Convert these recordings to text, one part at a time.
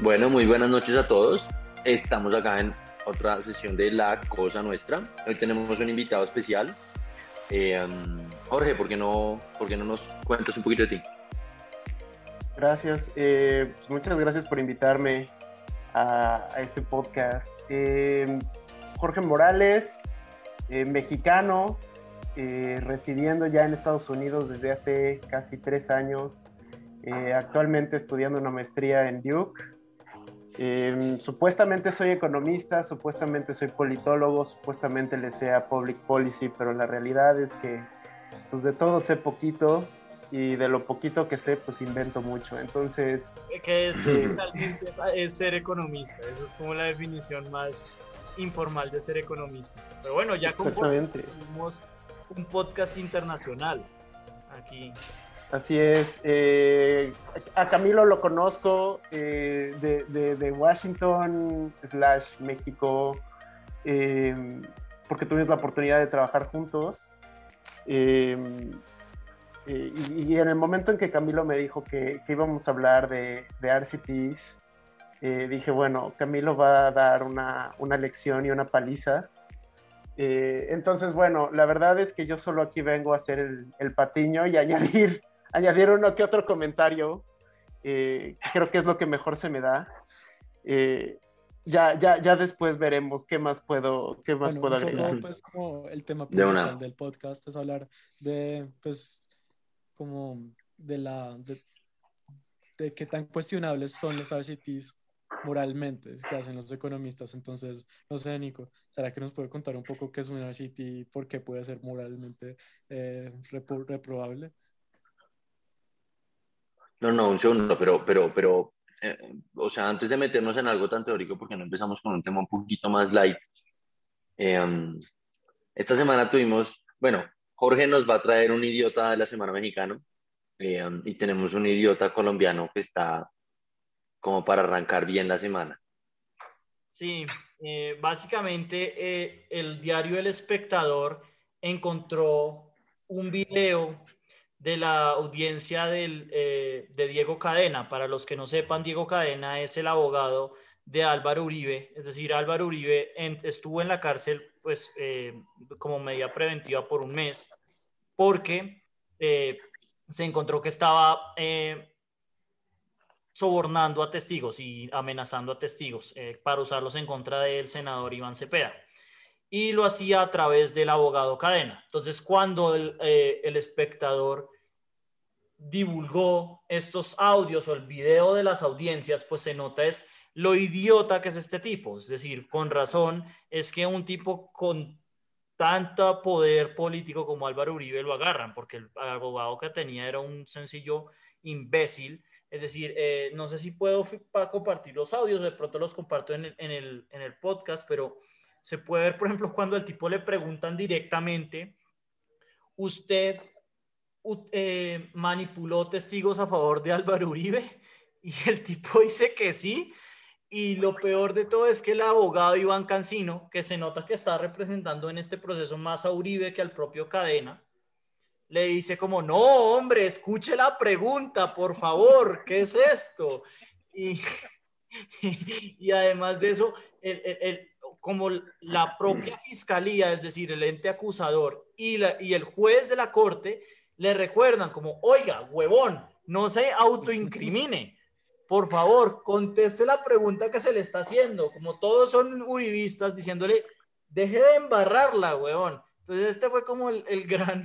Bueno, muy buenas noches a todos. Estamos acá en otra sesión de La Cosa Nuestra. Hoy tenemos un invitado especial. Eh, um, Jorge, ¿por qué, no, ¿por qué no nos cuentas un poquito de ti? Gracias. Eh, pues muchas gracias por invitarme a, este podcast. Eh, Jorge Morales, mexicano, residiendo ya en Estados Unidos desde hace casi tres años. actualmente estudiando una maestría en Duke Em, supuestamente soy economista, supuestamente soy politólogo, supuestamente le sea public policy, pero la realidad es que pues de todo sé poquito y de lo poquito que sé pues invento mucho. Entonces... Que es, es ser economista, eso es como la definición más informal de ser economista. Pero bueno, ya como un podcast internacional aquí. Así es. Eh, a Camilo lo conozco eh, de, Washington slash México eh, porque tuvimos la oportunidad de trabajar juntos. Y, en el momento en que Camilo me dijo que, íbamos a hablar de, de RCTs, dije, bueno, Camilo va a dar una, lección y una paliza. entonces, bueno, la verdad es que yo solo aquí vengo a hacer el patiño y añadir añadir uno que otro comentario. Eh, creo que es lo que mejor se me da. Eh, ya, ya, ya después veremos qué más puedo, qué más puedo agregar. pues, como el tema principal del podcast es hablar de, pues, como de la, de, de qué tan cuestionables son los RCTs moralmente que hacen los economistas. Entonces, no sé, Nico, ¿será que nos puede contar un poco qué es un RCT y por qué puede ser moralmente eh, reprobable? No, no, un segundo, pero, pero, pero, eh, o sea, antes de meternos en algo tan teórico, porque no empezamos con un tema un poquito más light, em, esta semana tuvimos, bueno, Jorge nos va a traer un idiota de la Semana Mexicano em, y tenemos un idiota colombiano que está como para arrancar bien la semana. Sí, eh, básicamente eh, el diario El Espectador encontró un video de la audiencia del, eh, de Diego Cadena. Para los que no sepan, Diego Cadena es el abogado de Álvaro Uribe, es decir, Álvaro Uribe estuvo en la cárcel pues eh, como medida preventiva por un mes porque eh, se encontró que estaba sobornando a testigos y amenazando a testigos para usarlos en contra del senador Iván Cepeda y lo hacía a través del abogado Cadena. Entonces, cuando el, eh, el, espectador divulgó estos audios o el video de las audiencias, pues se nota es lo idiota que es este tipo. Es decir, con razón es que un tipo con tanto poder político como Álvaro Uribe lo agarran, porque el abogado que tenía era un sencillo imbécil. Es decir, eh, no sé si puedo compartir los audios, de pronto los comparto en el, en el, en el podcast, pero se puede ver, por ejemplo, cuando al tipo le preguntan directamente, ¿usted eh, manipuló testigos a favor de Álvaro Uribe? Y el tipo dice que sí. Y lo peor de todo es que el abogado Iván Cancino, que se nota que está representando en este proceso más a Uribe que al propio Cadena, le dice como, no, hombre, escuche la pregunta, por favor, ¿qué es esto? Y, y, además de eso, el, el, como la propia fiscalía, es decir, el ente acusador y, la, y el juez de la corte, le recuerdan como, oiga, huevón, no se autoincrimine. Por favor, conteste la pregunta que se le está haciendo. Como todos son uribistas diciéndole, deje de embarrarla, huevón. Entonces este fue como el, el gran,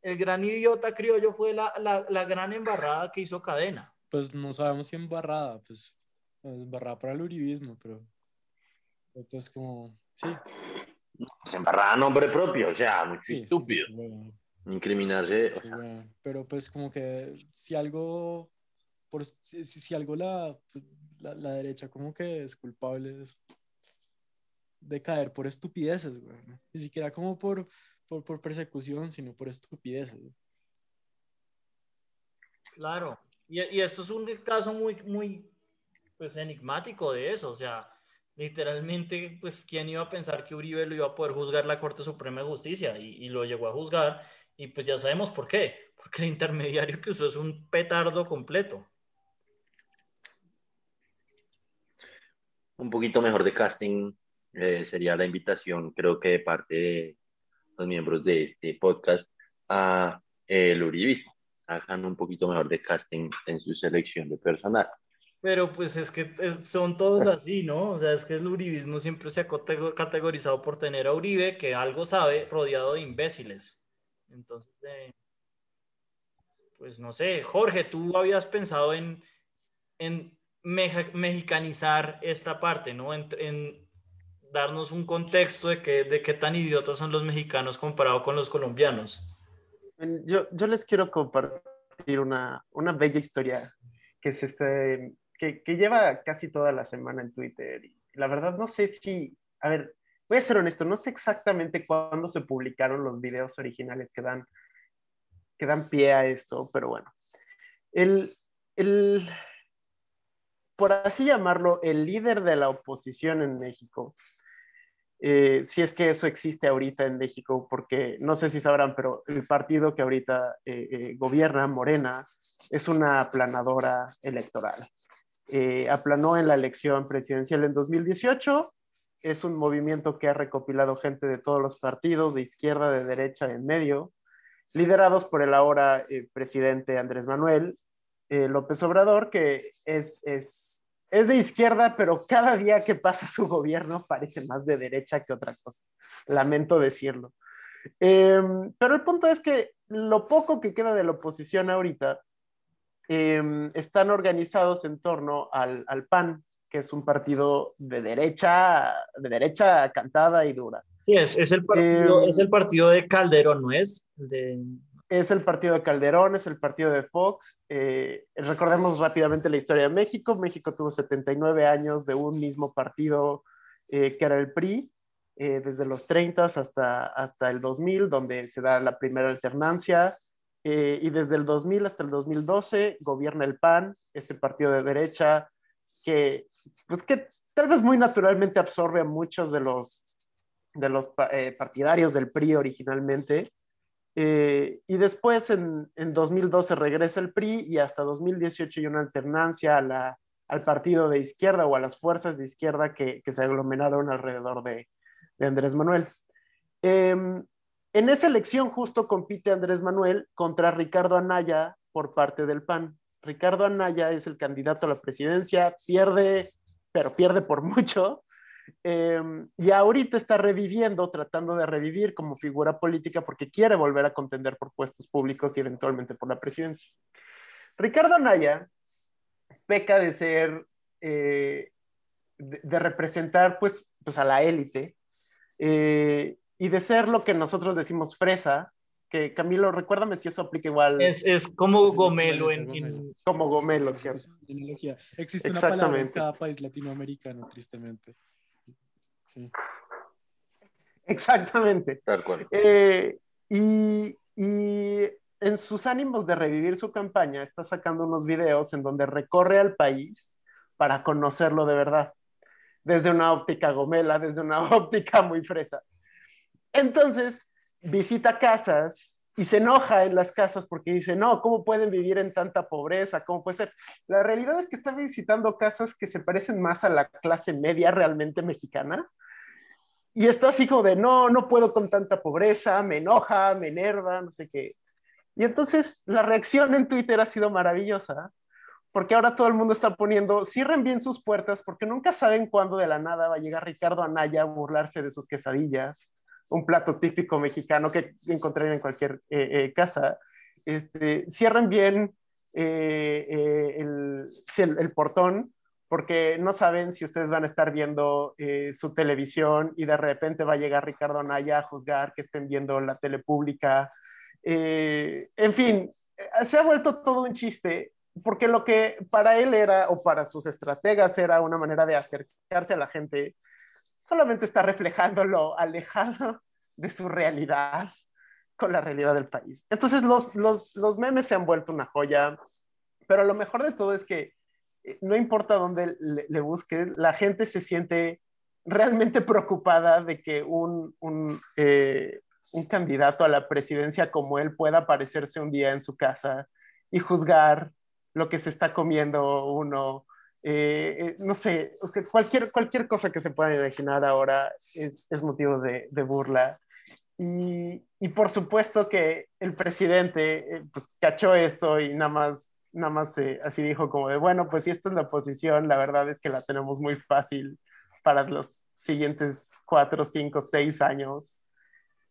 el gran idiota criollo, fue la, la, la, gran embarrada que hizo Cadena. Pues no sabemos si embarrada, pues embarrada para el uribismo, pero pues como, sí. Se embarraba nombre propio, o sea, muy estúpido. Incriminarse. Pero pues como que si algo, por, si, si algo la, la, la, derecha como que es culpable de caer por estupideces, güey. Ni siquiera como por, por, por persecución, sino por estupideces. Claro. Y, y, esto es un caso muy, muy, pues, enigmático de eso. O sea, literalmente, pues, ¿quién iba a pensar que Uribe lo iba a poder juzgar la Corte Suprema de Justicia? Y, lo llegó a juzgar, y pues ya sabemos por qué, porque el intermediario que usó es un petardo completo. un poquito mejor de casting eh, sería la invitación, creo que de parte de los miembros de este podcast, a eh, el uribismo. Hagan un poquito mejor de casting en su selección de personal. Pero pues es que son todos así, ¿no? O sea, es que el uribismo siempre se ha categorizado por tener a Uribe, que algo sabe, rodeado de imbéciles. Entonces, eh, pues no sé, Jorge, tú habías pensado en, en mexicanizar esta parte, ¿no? En, darnos un contexto de, que, de qué tan idiotas son los mexicanos comparado con los colombianos. Yo, yo les quiero compartir una, una bella historia que es este, que, lleva casi toda la semana en Twitter. Y la verdad no sé si, a ver, voy a ser honesto, no sé exactamente cuándo se publicaron los videos originales que dan, que dan pie a esto, pero bueno. El, el, por así llamarlo, el líder de la oposición en México, eh, si es que eso existe ahorita en México, porque no sé si sabrán, pero el partido que ahorita eh, eh, gobierna, Morena, es una aplanadora electoral. Eh, aplanó en la elección presidencial en 2018. Es un movimiento que ha recopilado gente de todos los partidos, de izquierda, de derecha, de en medio, liderados por el ahora eh, presidente Andrés Manuel eh, López Obrador, que es, es, es de izquierda, pero cada día que pasa su gobierno parece más de derecha que otra cosa. Lamento decirlo. Em, pero el punto es que lo poco que queda de la oposición ahorita Em, están organizados en torno al, PAN, que es un partido de derecha, de derecha cantada y dura. Sí, es, es, el, partido, em, es el partido de Calderón, ¿no es? Es el partido de Calderón, es el partido de Fox. Eh, recordemos rápidamente la historia de México. México tuvo 79 años de un mismo partido eh, que era el PRI, eh, desde los 30 hasta, hasta el 2000, donde se da la primera alternancia. Eh, y desde el 2000 hasta el 2012 gobierna el PAN, este partido de derecha, que, pues que tal vez muy naturalmente absorbe a muchos de los, de los eh, partidarios del PRI originalmente. Eh, y después en, en, 2012 regresa el PRI y hasta 2018 hay una alternancia a al partido de izquierda o a las fuerzas de izquierda que, que se aglomeraron alrededor de, de Andrés Manuel. Eh, en esa elección justo compite Andrés Manuel contra Ricardo Anaya por parte del PAN. Ricardo Anaya es el candidato a la presidencia, pierde, pero pierde por mucho. Em, y ahorita está reviviendo, tratando de revivir como figura política porque quiere volver a contender por puestos públicos y eventualmente por la presidencia. Ricardo Anaya peca de ser, eh, de, representar pues, pues a la élite. Eh, y de ser lo que nosotros decimos fresa, que Camilo, recuérdame si eso aplica igual. Es, es como gomelo en, Como gomelo, ¿cierto? Existe una palabra en cada país latinoamericano, tristemente. Sí. Exactamente. Tal cual. Eh, y, y en sus ánimos de revivir su campaña, está sacando unos videos en donde recorre al país para conocerlo de verdad, desde una óptica gomela, desde una óptica muy fresa. Entonces, visita casas y se enoja en las casas porque dice, no, ¿cómo pueden vivir en tanta pobreza? ¿Cómo puede ser? La realidad es que está visitando casas que se parecen más a la clase media realmente mexicana. Y está así de, no, no puedo con tanta pobreza, me enoja, me enerva, no sé qué. Y entonces la reacción en Twitter ha sido maravillosa, porque ahora todo el mundo está poniendo, cierren bien sus puertas, porque nunca saben cuándo de la nada va a llegar Ricardo Anaya a burlarse de sus quesadillas un plato típico mexicano que encontrarían en cualquier eh, eh, casa. Este, cierren bien eh, el, el, portón porque no saben si ustedes van a estar viendo su televisión y de repente va a llegar Ricardo Anaya a juzgar que estén viendo la tele pública. en fin, se ha vuelto todo un chiste porque lo que para él era o para sus estrategas era una manera de acercarse a la gente solamente está reflejando lo alejado de su realidad con la realidad del país. Entonces los, los, los memes se han vuelto una joya, pero lo mejor de todo es que eh, no importa dónde le, busques, la gente se siente realmente preocupada de que un, un, eh, un, candidato a la presidencia como él pueda aparecerse un día en su casa y juzgar lo que se está comiendo uno eh, eh, no sé, cualquier, cualquier cosa que se pueda imaginar ahora es, es motivo de, burla. Y, y, por supuesto que el presidente eh, pues cachó esto y nada más, nada más así dijo como de, bueno, pues si esta es la posición, la verdad es que la tenemos muy fácil para los siguientes cuatro, cinco, seis años.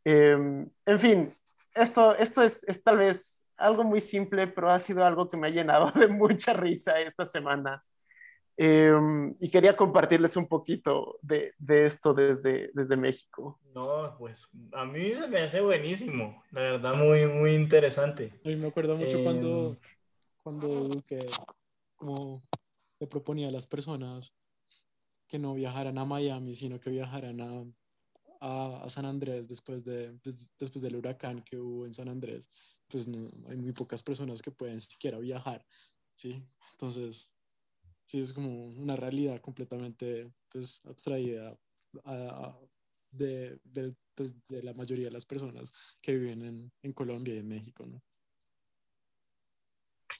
Em, en fin, esto, esto es, es tal vez algo muy simple, pero ha sido algo que me ha llenado de mucha risa esta semana. Em, y quería compartirles un poquito de, de, esto desde, desde México. No, pues a mí se me hace buenísimo, la verdad, muy, muy interesante. A mí me acuerdo mucho cuando, em, cuando que, como le proponía a las personas que no viajaran a Miami, sino que viajaran a, a, a San Andrés después, de, pues, después del huracán que hubo en San Andrés. Pues no, hay muy pocas personas que pueden siquiera viajar, ¿sí? Entonces, sí es como una realidad completamente pues, abstraída de, de, pues, de, la mayoría de las personas que viven en, en, Colombia y en México, ¿no?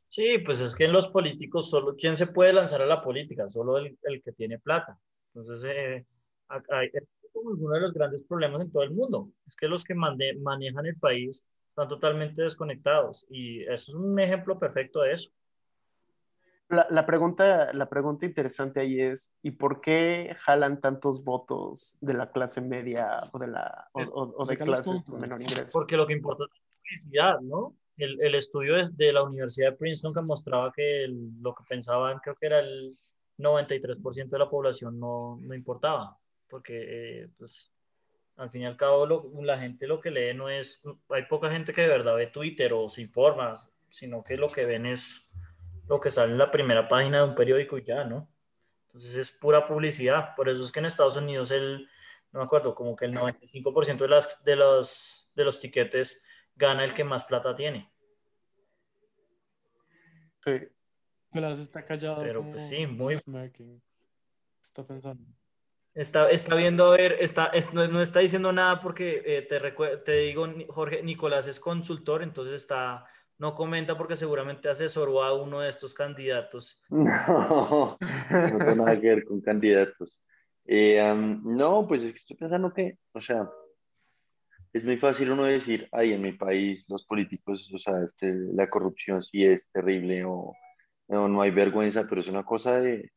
Sí, pues es que en los políticos solo, ¿quién se puede lanzar a la política? Solo el, el que tiene plata. Entonces, eh, es uno de los grandes problemas en todo el mundo. Es que los que mande, manejan el país están totalmente desconectados y eso es un ejemplo perfecto de eso la, pregunta, la pregunta interesante ahí es, ¿y por qué jalan tantos votos de la clase media o de, la, o, de clases con menor ingreso? Porque lo que importa es la publicidad, ¿no? El, el estudio de la Universidad de Princeton que mostraba que lo que pensaban, creo que era el 93% de la población no, no importaba, porque eh, pues, al fin y al cabo la gente lo que lee no es, hay poca gente que de verdad ve Twitter o se informa, sino que lo que ven es lo que sale en la primera página de un periódico y ya, ¿no? Entonces es pura publicidad. Por eso es que en Estados Unidos el, no me acuerdo, como que el 95% de, las, de, los, de los tiquetes gana el que más plata tiene. Sí. Nicolás está callado. Pero pues sí, muy... Está pensando. Está, está viendo a ver, está, no, no, está diciendo nada porque eh, te, te digo, Jorge, Nicolás es consultor, entonces está no comenta porque seguramente asesoró a uno de estos candidatos. No, no tiene nada que ver con candidatos. Eh, no, pues es que estoy pensando que, o sea, es muy fácil uno decir, ay, en mi país los políticos, o sea, este, la corrupción sí es terrible o no, no hay vergüenza, pero es una cosa de,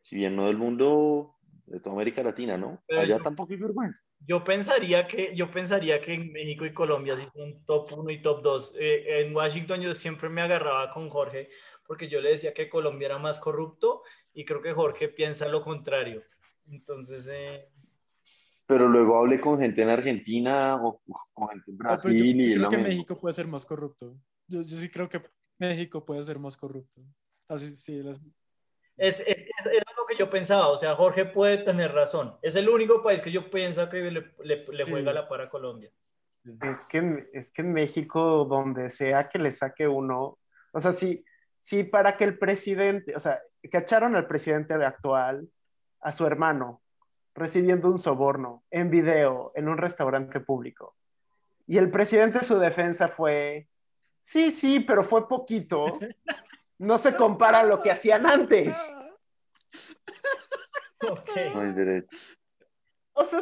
si bien no del mundo, de toda América Latina, ¿no? Allá tampoco hay vergüenza. Yo pensaría que, yo pensaría que en México y Colombia sí son top 1 y top 2. Eh, en Washington yo siempre me agarraba con Jorge porque yo le decía que Colombia era más corrupto y creo que Jorge piensa lo contrario. Entonces... Eh... Pero luego hablé con gente en Argentina o con gente en Brasil. yo, y creo que México puede ser más corrupto. Yo, yo, sí creo que México puede ser más corrupto. Así, sí, es, es, lo que yo pensaba, o sea, Jorge puede tener razón. Es el único país que yo pienso que le, le, juega la para Colombia. Es que, es que en México, donde sea que le saque uno, o sea, sí, sí, para que el presidente, o sea, cacharon al presidente actual, a su hermano, recibiendo un soborno en video en un restaurante público. Y el presidente, su defensa fue, sí, sí, pero fue poquito. no se compara a lo que hacían antes. Okay. No hay derecho. O sea,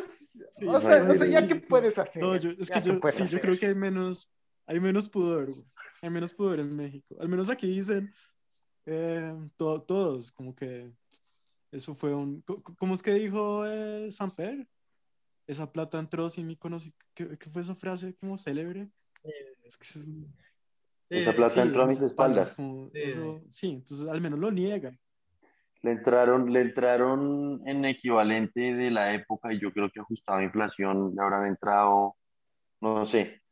o sea, no sé, ya qué puedes hacer. No, yo, es que yo, sí, yo creo que hay menos, hay menos pudor, hay menos pudor en México. Al menos aquí dicen eh, todos, como que eso fue un, ¿cómo es que dijo eh, Samper? Esa plata entró sin mi conocimiento. ¿Qué, fue esa frase como célebre? Eh, es que es, esa plata entró a mis espaldas. sí, entonces al menos lo niega. Le entraron, le entraron en equivalente de la época y yo creo que ajustado a inflación le habrán entrado, no sé,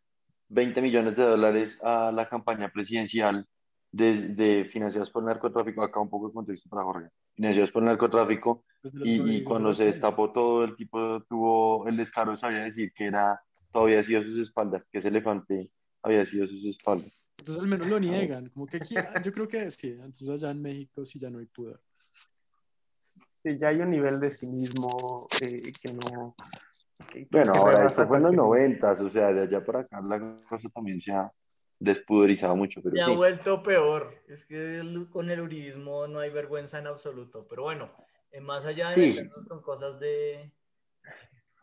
20 millones de dólares a la campaña presidencial de, de financiadas por el narcotráfico. Acá un poco de contexto para Jorge. Financiadas por el narcotráfico y, y cuando se destapó todo, el tipo tuvo el descaro sabía decir que era, todavía sido sus espaldas, que ese elefante había sido sus espaldas. Entonces al menos lo niegan, como que aquí, yo creo que sí, entonces allá en México sí ya no hay pudor. Sí, ya hay un nivel de cinismo eh, que no... bueno, ahora esto fue en los noventas, o sea, de allá para acá la cosa también se ha, despudorizado mucho. Pero Se ha vuelto peor. Es que con el uribismo no hay vergüenza en absoluto. Pero bueno, más allá de sí. con cosas de...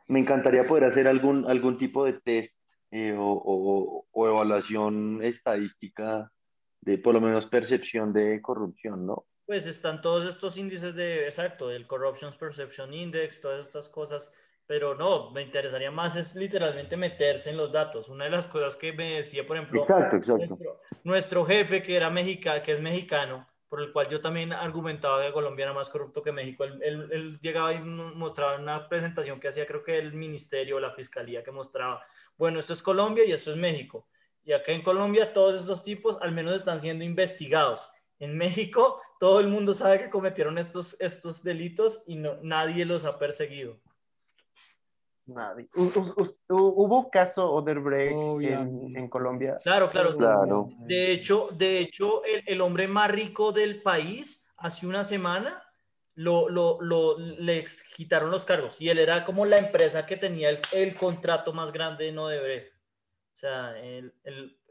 Me encantaría poder hacer algún, algún tipo de test eh, o, o, evaluación estadística de por lo menos percepción de corrupción, ¿no? Pues están todos estos índices de, exacto, del Corruption Perception Index, todas estas cosas, pero no, me interesaría más es literalmente meterse en los datos. Una de las cosas que me decía, por ejemplo, Nuestro, jefe que era mexicano, que es mexicano, por el cual yo también argumentaba que Colombia era más corrupto que México. Él, llegaba y mostraba una presentación que hacía, creo que el ministerio o la fiscalía, que mostraba, bueno, esto es Colombia y esto es México. Y acá en Colombia todos estos tipos al menos están siendo investigados. En México todo el mundo sabe que cometieron estos, estos delitos y nadie los ha perseguido. Nadie. ¿Hubo caso Odebrecht en, en, Colombia? Claro, claro. claro. De hecho, de hecho el, el, hombre más rico del país, hace una semana, lo, lo, lo, le quitaron los cargos y él era como la empresa que tenía el, el contrato más grande en Odebrecht. O sea, el,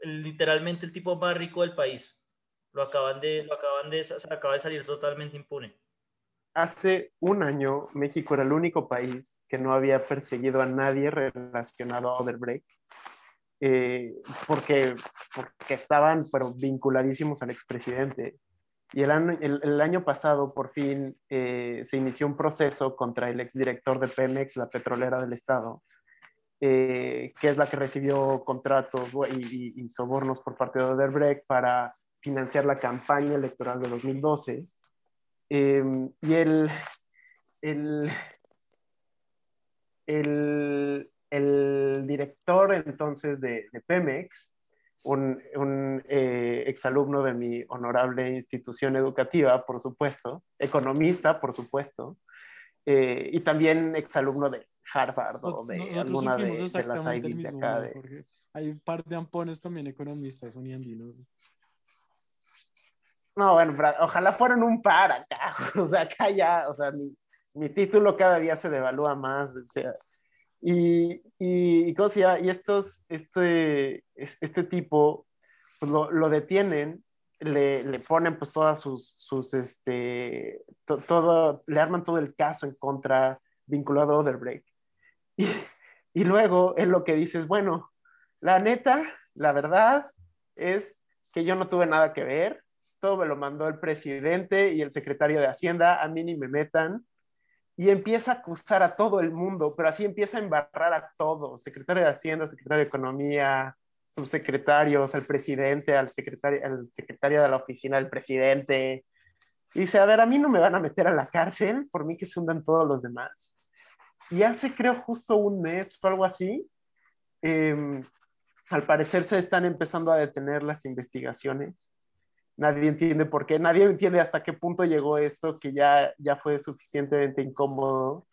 literalmente el tipo más rico del país. Lo acaban de, lo acaban de, se acaba de salir totalmente impune hace un año México era el único país que no había perseguido a nadie relacionado a Odebrecht, eh, porque, porque estaban pero vinculadísimos al expresidente. Y el año, el, año pasado, por fin, eh, se inició un proceso contra el exdirector de Pemex, la petrolera del Estado, eh, que es la que recibió contratos y, y, sobornos por parte de Odebrecht para financiar la campaña electoral de 2012 Em, y el, el, el, director entonces de, Pemex, un, un eh, exalumno de mi honorable institución educativa, por supuesto, economista, por supuesto, eh, y también exalumno de Harvard o de alguna de, las Ivy de acá. Hay un par de ampones también economistas uniandinos. No, bueno, ojalá fueran un par acá. O sea, acá ya, o sea, mi, mi título cada día se devalúa más. Y, y, ¿cómo se llama? Y estos, este, este tipo, pues lo, lo detienen, le, le, ponen pues todas sus, sus este, todo, le arman todo el caso en contra vinculado a Odebrecht. Y, y luego él lo que dice es, bueno, la neta, la verdad es que yo no tuve nada que ver, todo me lo mandó el presidente y el secretario de Hacienda, a mí ni me metan, y empieza a acusar a todo el mundo, pero así empieza a embarrar a todos, secretario de Hacienda, secretario de Economía, subsecretarios, al presidente, al secretario, al secretario de la oficina del presidente. Y dice, a ver, a mí no me van a meter a la cárcel, por mí que se hundan todos los demás. Y hace, creo, justo un mes o algo así, em, al parecer se están empezando a detener las investigaciones nadie entiende por qué, nadie entiende hasta qué punto llegó esto que ya, ya fue suficientemente incómodo.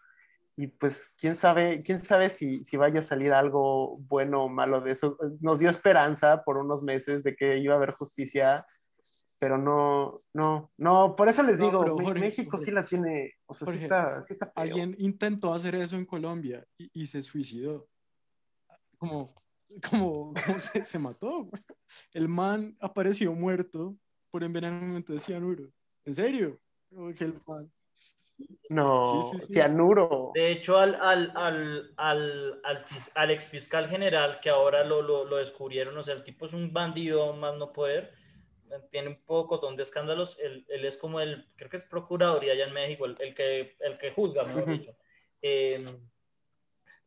Y pues quién sabe, quién sabe si, si vaya a salir algo bueno o malo de eso. Nos dio esperanza por unos meses de que iba a haber justicia, pero no, no, no, por eso les digo, México sí la tiene, o sea, sí está, sí está Alguien intentó hacer eso en Colombia y, y se suicidó. Como, como, como se, se mató. El man apareció muerto por envenenamiento de cianuro. ¿En serio? No, cianuro. De hecho, al, al, al, al, al, ex fiscal general, que ahora lo, lo, lo, descubrieron, o sea, el tipo es un bandido más no poder, tiene un poco de escándalos, él, él, es como el, creo que es procuraduría allá en México, el, el que, el que juzga, mejor dicho. Eh,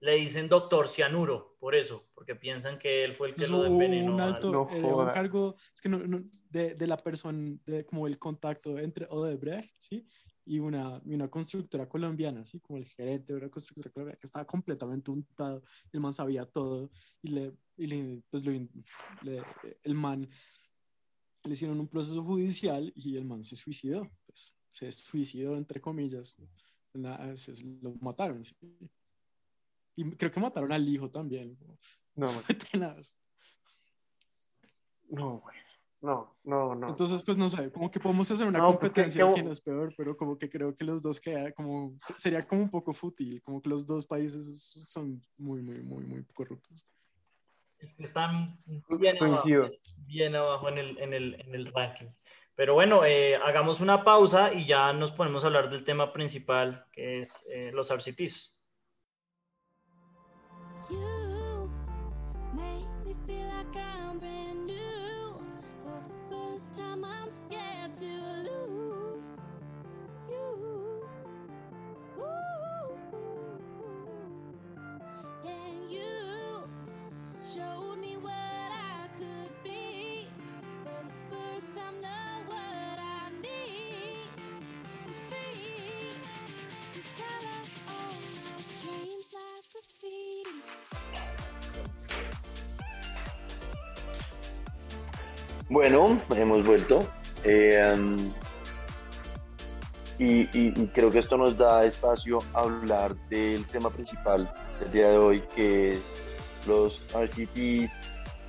le dicen doctor cianuro, por eso, porque piensan que él fue el que lo envenenó. Un alto eh, un cargo, es que no, no, de, de, la persona, de, como el contacto entre Odebrecht, ¿sí? Y una, una constructora colombiana, ¿sí? Como el gerente de una constructora colombiana que estaba completamente untado, el man sabía todo, y le, y le pues lo, le, el man le hicieron un proceso judicial y el man se suicidó, pues, se suicidó entre comillas, lo mataron, ¿sí? Y creo que mataron al hijo también. No, no, güey. No, no, no. Entonces, pues no sé, como que podemos hacer una competencia de quién es peor, pero como que creo que los dos queda como, sería como un poco fútil, como que los dos países son muy, muy, muy, muy corruptos. Es que están bien abajo, bien abajo en el, en el, en el ranking. Pero bueno, eh, hagamos una pausa y ya nos ponemos a hablar del tema principal, que es eh, los RCTs. Bueno, hemos vuelto. Eh, y, creo que esto nos da espacio a hablar del tema principal del día de hoy, que es los RGPs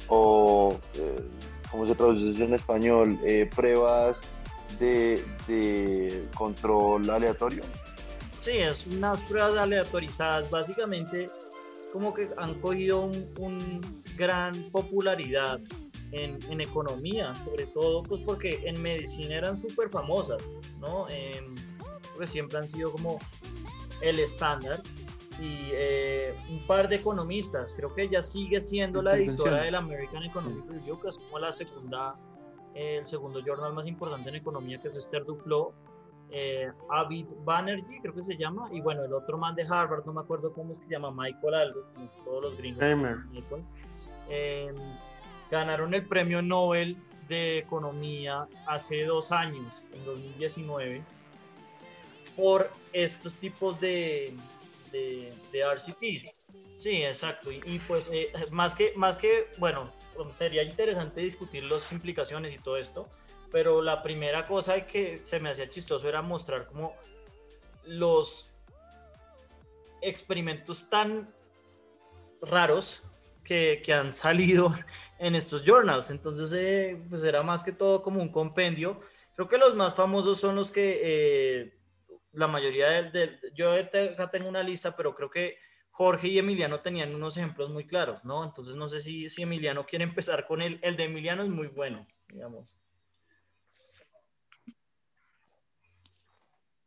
o, eh, ¿cómo se traduce en español? Eh, pruebas de, control aleatorio. Sí, es unas pruebas aleatorizadas. Básicamente, como que han cogido un, un gran popularidad en, economía, sobre todo pues porque en medicina eran súper famosas, ¿no? porque siempre han sido como el estándar. Y eh, un par de economistas, creo que ella sigue siendo la editora del American Economic Review, que es como la segunda, el segundo journal más importante en economía, que es Esther Duplo, eh, Avid Banerjee, creo que se llama, y bueno, el otro man de Harvard, no me acuerdo cómo es que se llama, Michael algo, como todos los gringos. Michael. Eh, ganaron el premio Nobel de Economía hace dos años, en 2019, por estos tipos de, de, RCT. Sí, exacto. Y, pues eh, más, que, más que, bueno, sería interesante discutir las implicaciones y todo esto, pero la primera cosa que se me hacía chistoso era mostrar como los experimentos tan raros que, han salido en estos journals. Entonces, eh, pues era más que todo como un compendio. Creo que los más famosos son los que eh, la mayoría del, Yo acá tengo una lista, pero creo que Jorge y Emiliano tenían unos ejemplos muy claros, ¿no? Entonces, no sé si, si Emiliano quiere empezar con el, el de Emiliano, es muy bueno, digamos.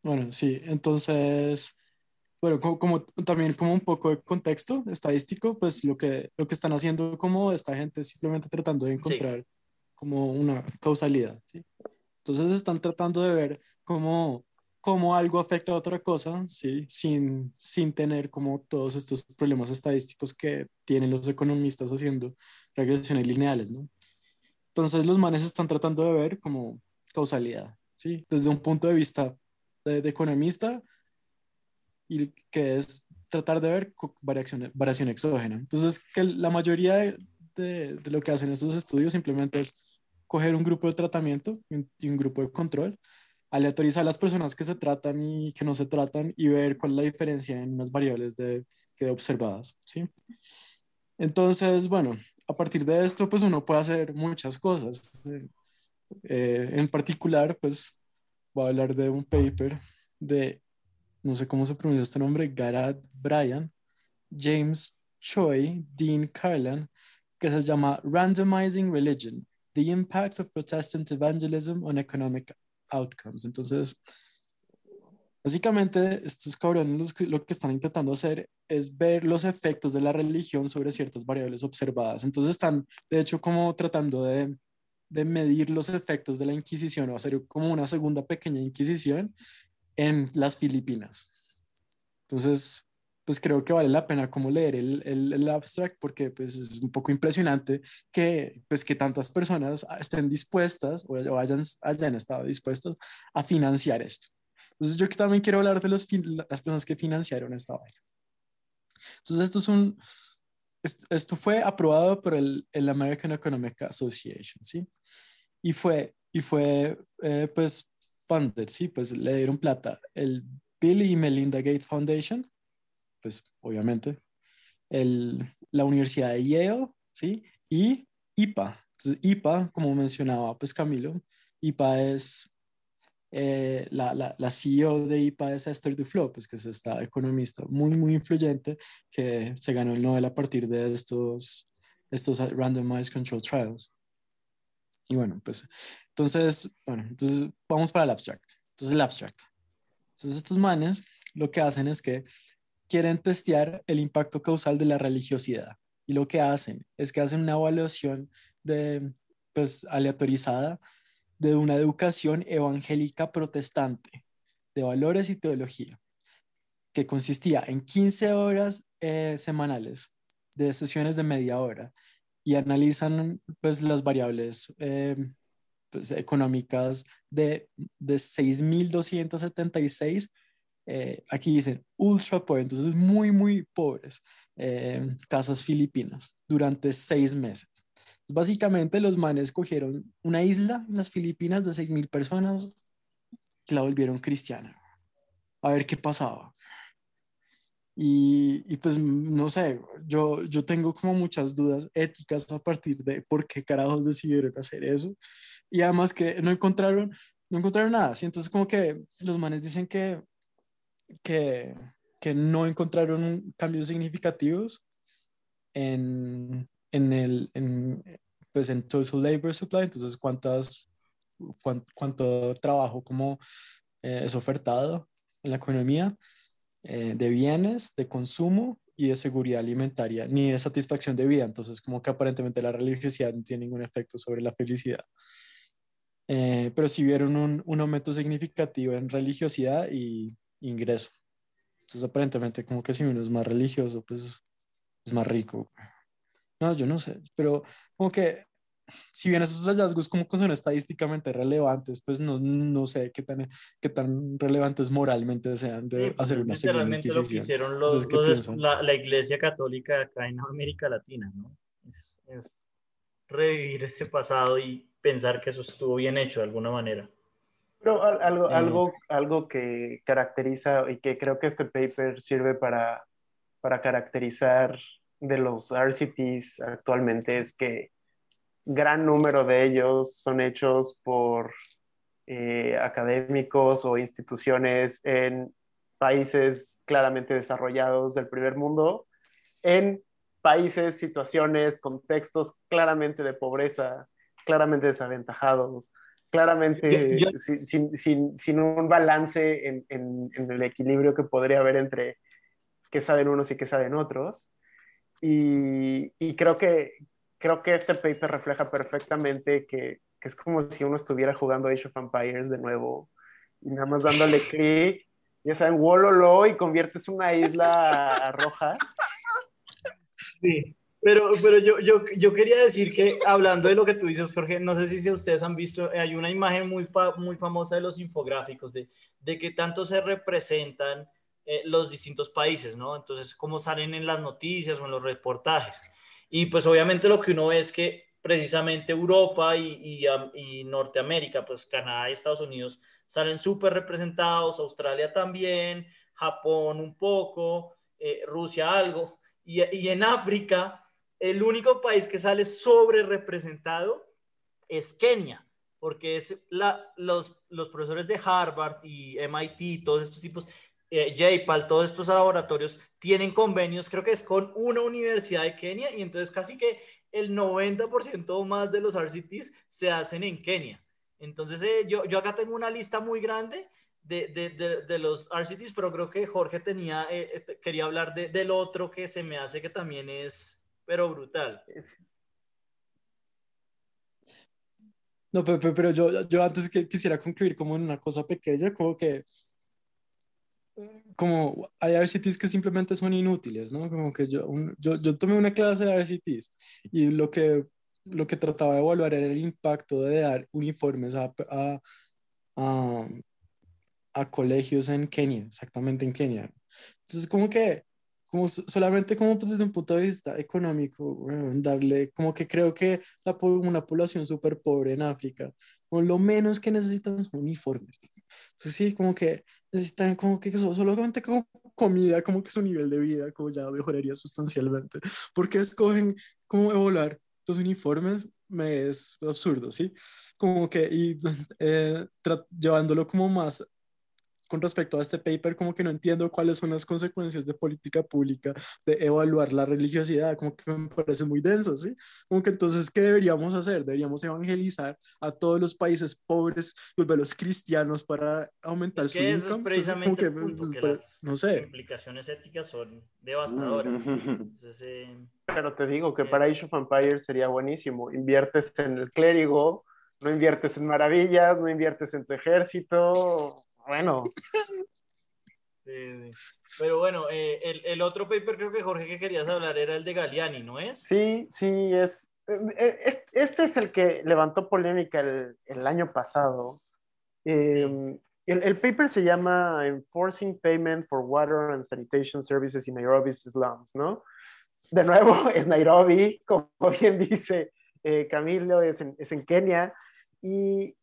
Bueno, sí, entonces bueno, como, también como un poco de contexto estadístico, pues lo que, lo que están haciendo como esta gente es simplemente tratando de encontrar como una causalidad, ¿sí? Entonces están tratando de ver cómo, cómo algo afecta a otra cosa, ¿sí? Sin, sin tener como todos estos problemas estadísticos que tienen los economistas haciendo regresiones lineales, ¿no? Entonces los manes están tratando de ver como causalidad, ¿sí? Desde un punto de vista de, de economista, y que es tratar de ver variación, variación exógena. Entonces, que la mayoría de, de, lo que hacen estos estudios simplemente es coger un grupo de tratamiento y un, grupo de control, aleatorizar las personas que se tratan y que no se tratan y ver cuál es la diferencia en unas variables de, que observadas, ¿sí? Entonces, bueno, a partir de esto, pues uno puede hacer muchas cosas. Eh, en particular, pues voy a hablar de un paper de no sé cómo se pronuncia este nombre, Garad Bryan, James Choi, Dean Carlin, que se llama Randomizing Religion, The Impact of Protestant Evangelism on Economic Outcomes. Entonces, básicamente, estos cabrones lo que están intentando hacer es ver los efectos de la religión sobre ciertas variables observadas. Entonces, están, de hecho, como tratando de, de medir los efectos de la Inquisición o hacer como una segunda pequeña Inquisición en las Filipinas. Entonces, pues creo que vale la pena como leer el, el, abstract porque pues es un poco impresionante que pues que tantas personas estén dispuestas o, hayan, hayan estado dispuestas a financiar esto. Entonces yo también quiero hablar de los, las personas que financiaron esta vaina. Entonces esto es un, esto fue aprobado por el, el American Economic Association, ¿sí? Y fue, y fue eh, pues funded, sí, pues le dieron plata. El Bill y Melinda Gates Foundation, pues obviamente, el, la Universidad de Yale, sí, y IPA. Entonces, IPA, como mencionaba pues Camilo, IPA es eh, la, la, la, CEO de IPA es Esther Duflo, pues que es esta economista muy, muy influyente que se ganó el Nobel a partir de estos estos randomized control trials. Y bueno, pues, entonces, bueno, entonces vamos para el abstract. Entonces, el abstract. Entonces, estos manes lo que hacen es que quieren testear el impacto causal de la religiosidad. Y lo que hacen es que hacen una evaluación de, pues, aleatorizada de una educación evangélica protestante de valores y teología, que consistía en 15 horas eh, semanales de sesiones de media hora y analizan pues las variables eh, pues, económicas de, de 6.276 eh, aquí dicen ultra poor, entonces muy, muy pobres, eh, casas filipinas durante seis meses. Básicamente los manes cogieron una isla en las Filipinas de 6.000 personas la volvieron cristiana. A ver qué pasaba. Y, y, pues no sé, yo, yo tengo como muchas dudas éticas a partir de por qué carajos decidieron hacer eso. Y además que no encontraron, no encontraron nada. ¿sí? Entonces como que los manes dicen que que, no encontraron cambios significativos en, en el, en, pues en total labor supply, entonces cuántas, cuánto, trabajo como eh, es ofertado en la economía eh, de bienes, de consumo y de seguridad alimentaria, ni de satisfacción de vida. Entonces, como que aparentemente la religiosidad no tiene ningún efecto sobre la felicidad. Eh, pero sí vieron un, un, aumento significativo en religiosidad y ingreso. Entonces, aparentemente, como que si uno es más religioso, pues es más rico. No, yo no sé, pero como que si bien esos hallazgos como que son estadísticamente relevantes, pues no, no sé qué tan, qué tan relevantes moralmente sean de pues, hacer una segunda lo que hicieron los, los la, la, Iglesia Católica acá en América Latina, ¿no? Es, es revivir ese pasado y pensar que eso estuvo bien hecho de alguna manera. Pero algo, algo, algo que caracteriza y que creo que este paper sirve para, para caracterizar de los RCTs actualmente es que gran número de ellos son hechos por eh, académicos o instituciones en países claramente desarrollados del primer mundo, en países, situaciones, contextos claramente de pobreza, claramente desaventajados, claramente Sin, un balance en, el equilibrio que podría haber entre qué saben unos y qué saben otros. Y, creo, que, creo que este paper refleja perfectamente que, es como si uno estuviera jugando Age of Empires de nuevo y nada más dándole clic, ya saben, Wololo y conviertes una isla roja. Sí. Pero, pero yo, yo, yo quería decir que, hablando de lo que tú dices, Jorge, no sé si ustedes han visto, hay una imagen muy, muy famosa de los infográficos, de, de que tanto se representan eh, los distintos países, ¿no? Entonces, cómo salen en las noticias o en los reportajes. Y pues obviamente lo que uno ve es que precisamente Europa y, y, y Norteamérica, pues Canadá y Estados Unidos, salen súper representados, Australia también, Japón un poco, eh, Rusia algo, y, y en África el único país que sale sobre representado es Kenia, porque es los, los profesores de Harvard y MIT, todos estos tipos, eh, JPAL, todos estos laboratorios tienen convenios, creo que es con una universidad de Kenia, y entonces casi que el 90% más de los RCTs se hacen en Kenia. Entonces, eh, yo, yo acá tengo una lista muy grande de, de, de, los RCTs, pero creo que Jorge tenía, eh, eh, quería hablar del otro que se me hace que también es pero brutal. No, pero, pero, yo, yo antes que quisiera concluir como en una cosa pequeña, como que como hay RCTs que simplemente son inútiles, ¿no? Como que yo, yo, yo, tomé una clase de RCTs y lo que, lo que trataba de evaluar era el impacto de dar uniformes a, a, a, a colegios en Kenia, exactamente en Kenia. Entonces, como que como solamente como pues, desde un punto de vista económico, darle, como que creo que la, una población súper pobre en África, o lo menos que necesitan son uniformes. Entonces, sí, como que necesitan como que solamente como comida, como que su nivel de vida, como ya mejoraría sustancialmente. porque escogen cómo evaluar los uniformes? Me es absurdo, ¿sí? Como que, y eh, llevándolo como más con respecto a este paper, como que no entiendo cuáles son las consecuencias de política pública de evaluar la religiosidad, como que me parece muy denso, ¿sí? Como que entonces, ¿qué deberíamos hacer? Deberíamos evangelizar a todos los países pobres y volverlos cristianos para aumentar su income. Es precisamente el punto, que las no sé. implicaciones éticas son devastadoras. Eh, Pero te digo que eh, para Age of Empires sería buenísimo. Inviertes en el clérigo, no inviertes en maravillas, no inviertes en tu ejército. Bueno. Pero bueno, eh, el, otro paper creo que Jorge que querías hablar era el de Galiani, ¿no es? Sí, sí, es. Este es el que levantó polémica el, año pasado. Em, el, paper se llama Enforcing Payment for Water and Sanitation Services in Nairobi's Slums, ¿no? De nuevo, es Nairobi, como bien dice eh, Camilo, es en, es en Kenia. Y,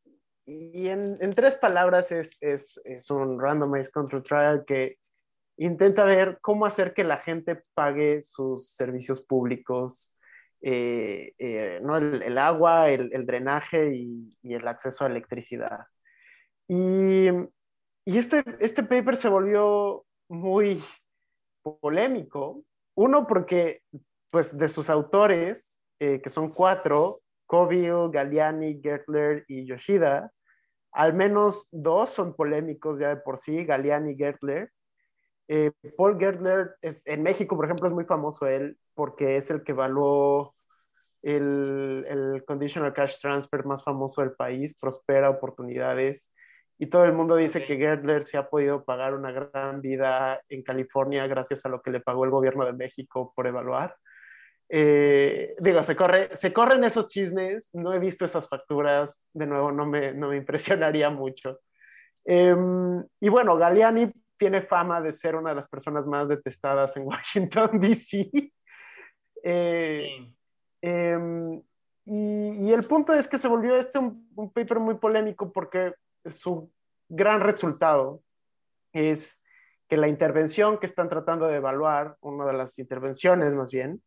y en, en, tres palabras es, es, es, un randomized control trial que intenta ver cómo hacer que la gente pague sus servicios públicos, eh, eh, ¿no? el, agua, el, el drenaje y, y, el acceso a electricidad. Y, y este, este paper se volvió muy polémico. Uno, porque pues, de sus autores, eh, que son cuatro, Coville, Galliani, Gertler y Yoshida, al menos dos son polémicos ya de por sí, Galliani y Gertler. Eh, Paul Gertler es, en México, por ejemplo, es muy famoso él porque es el que evaluó el, el conditional cash transfer más famoso del país, Prospera Oportunidades, y todo el mundo dice que Gertler se ha podido pagar una gran vida en California gracias a lo que le pagó el gobierno de México por evaluar. Eh, digo, se, corre, se corren esos chismes, no he visto esas facturas, de nuevo no me, no me impresionaría mucho. Em, y bueno, Galiani tiene fama de ser una de las personas más detestadas en Washington, D.C. Eh, em, y, y, el punto es que se volvió este un, un paper muy polémico porque su gran resultado es que la intervención que están tratando de evaluar, una de las intervenciones más bien,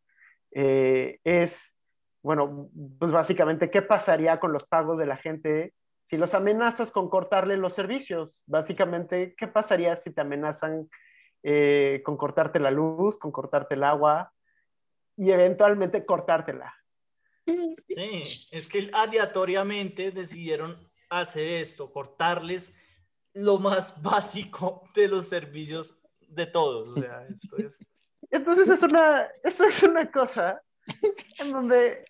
eh, es, bueno, pues básicamente, ¿qué pasaría con los pagos de la gente si los amenazas con cortarle los servicios? Básicamente, ¿qué pasaría si te amenazan eh, con cortarte la luz, con cortarte el agua y eventualmente cortártela? Sí, es que aleatoriamente decidieron hacer esto, cortarles lo más básico de los servicios de todos. Entonces es una, eso es una cosa en donde,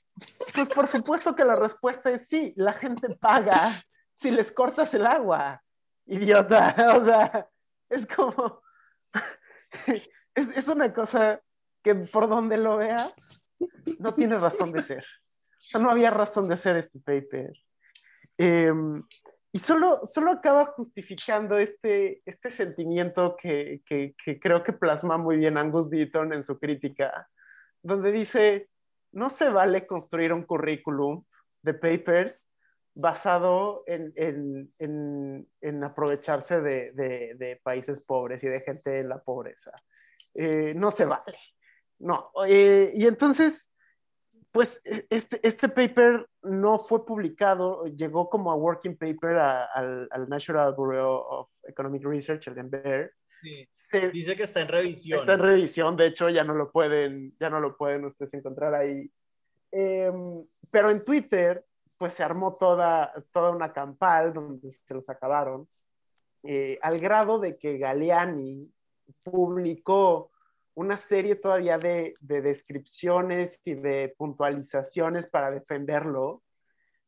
pues por supuesto que la respuesta es sí, la gente paga si les cortas el agua, idiota. O sea, es como, es, es una cosa que por donde lo veas, no tiene razón de ser. O sea, no había razón de hacer este paper. Em, y solo, solo acaba justificando este, este sentimiento que, que, creo que plasma muy bien Angus Deaton en su crítica, donde dice, no se vale construir un currículum de papers basado en, en, en, aprovecharse de, de, de, países pobres y de gente en la pobreza. Eh, no se vale. No. Eh, y entonces, pues e, este, este paper no fue publicado, llegó como a working paper al, al, National Bureau of Economic Research, el NBER. Sí. Dice que está en revisión. Está en revisión, de hecho ya no lo pueden, ya no lo pueden ustedes encontrar ahí. Em, pero en Twitter, pues se armó toda, toda una campal donde se los acabaron, eh, al grado de que Galeani publicó una serie todavía de, de, descripciones y de puntualizaciones para defenderlo,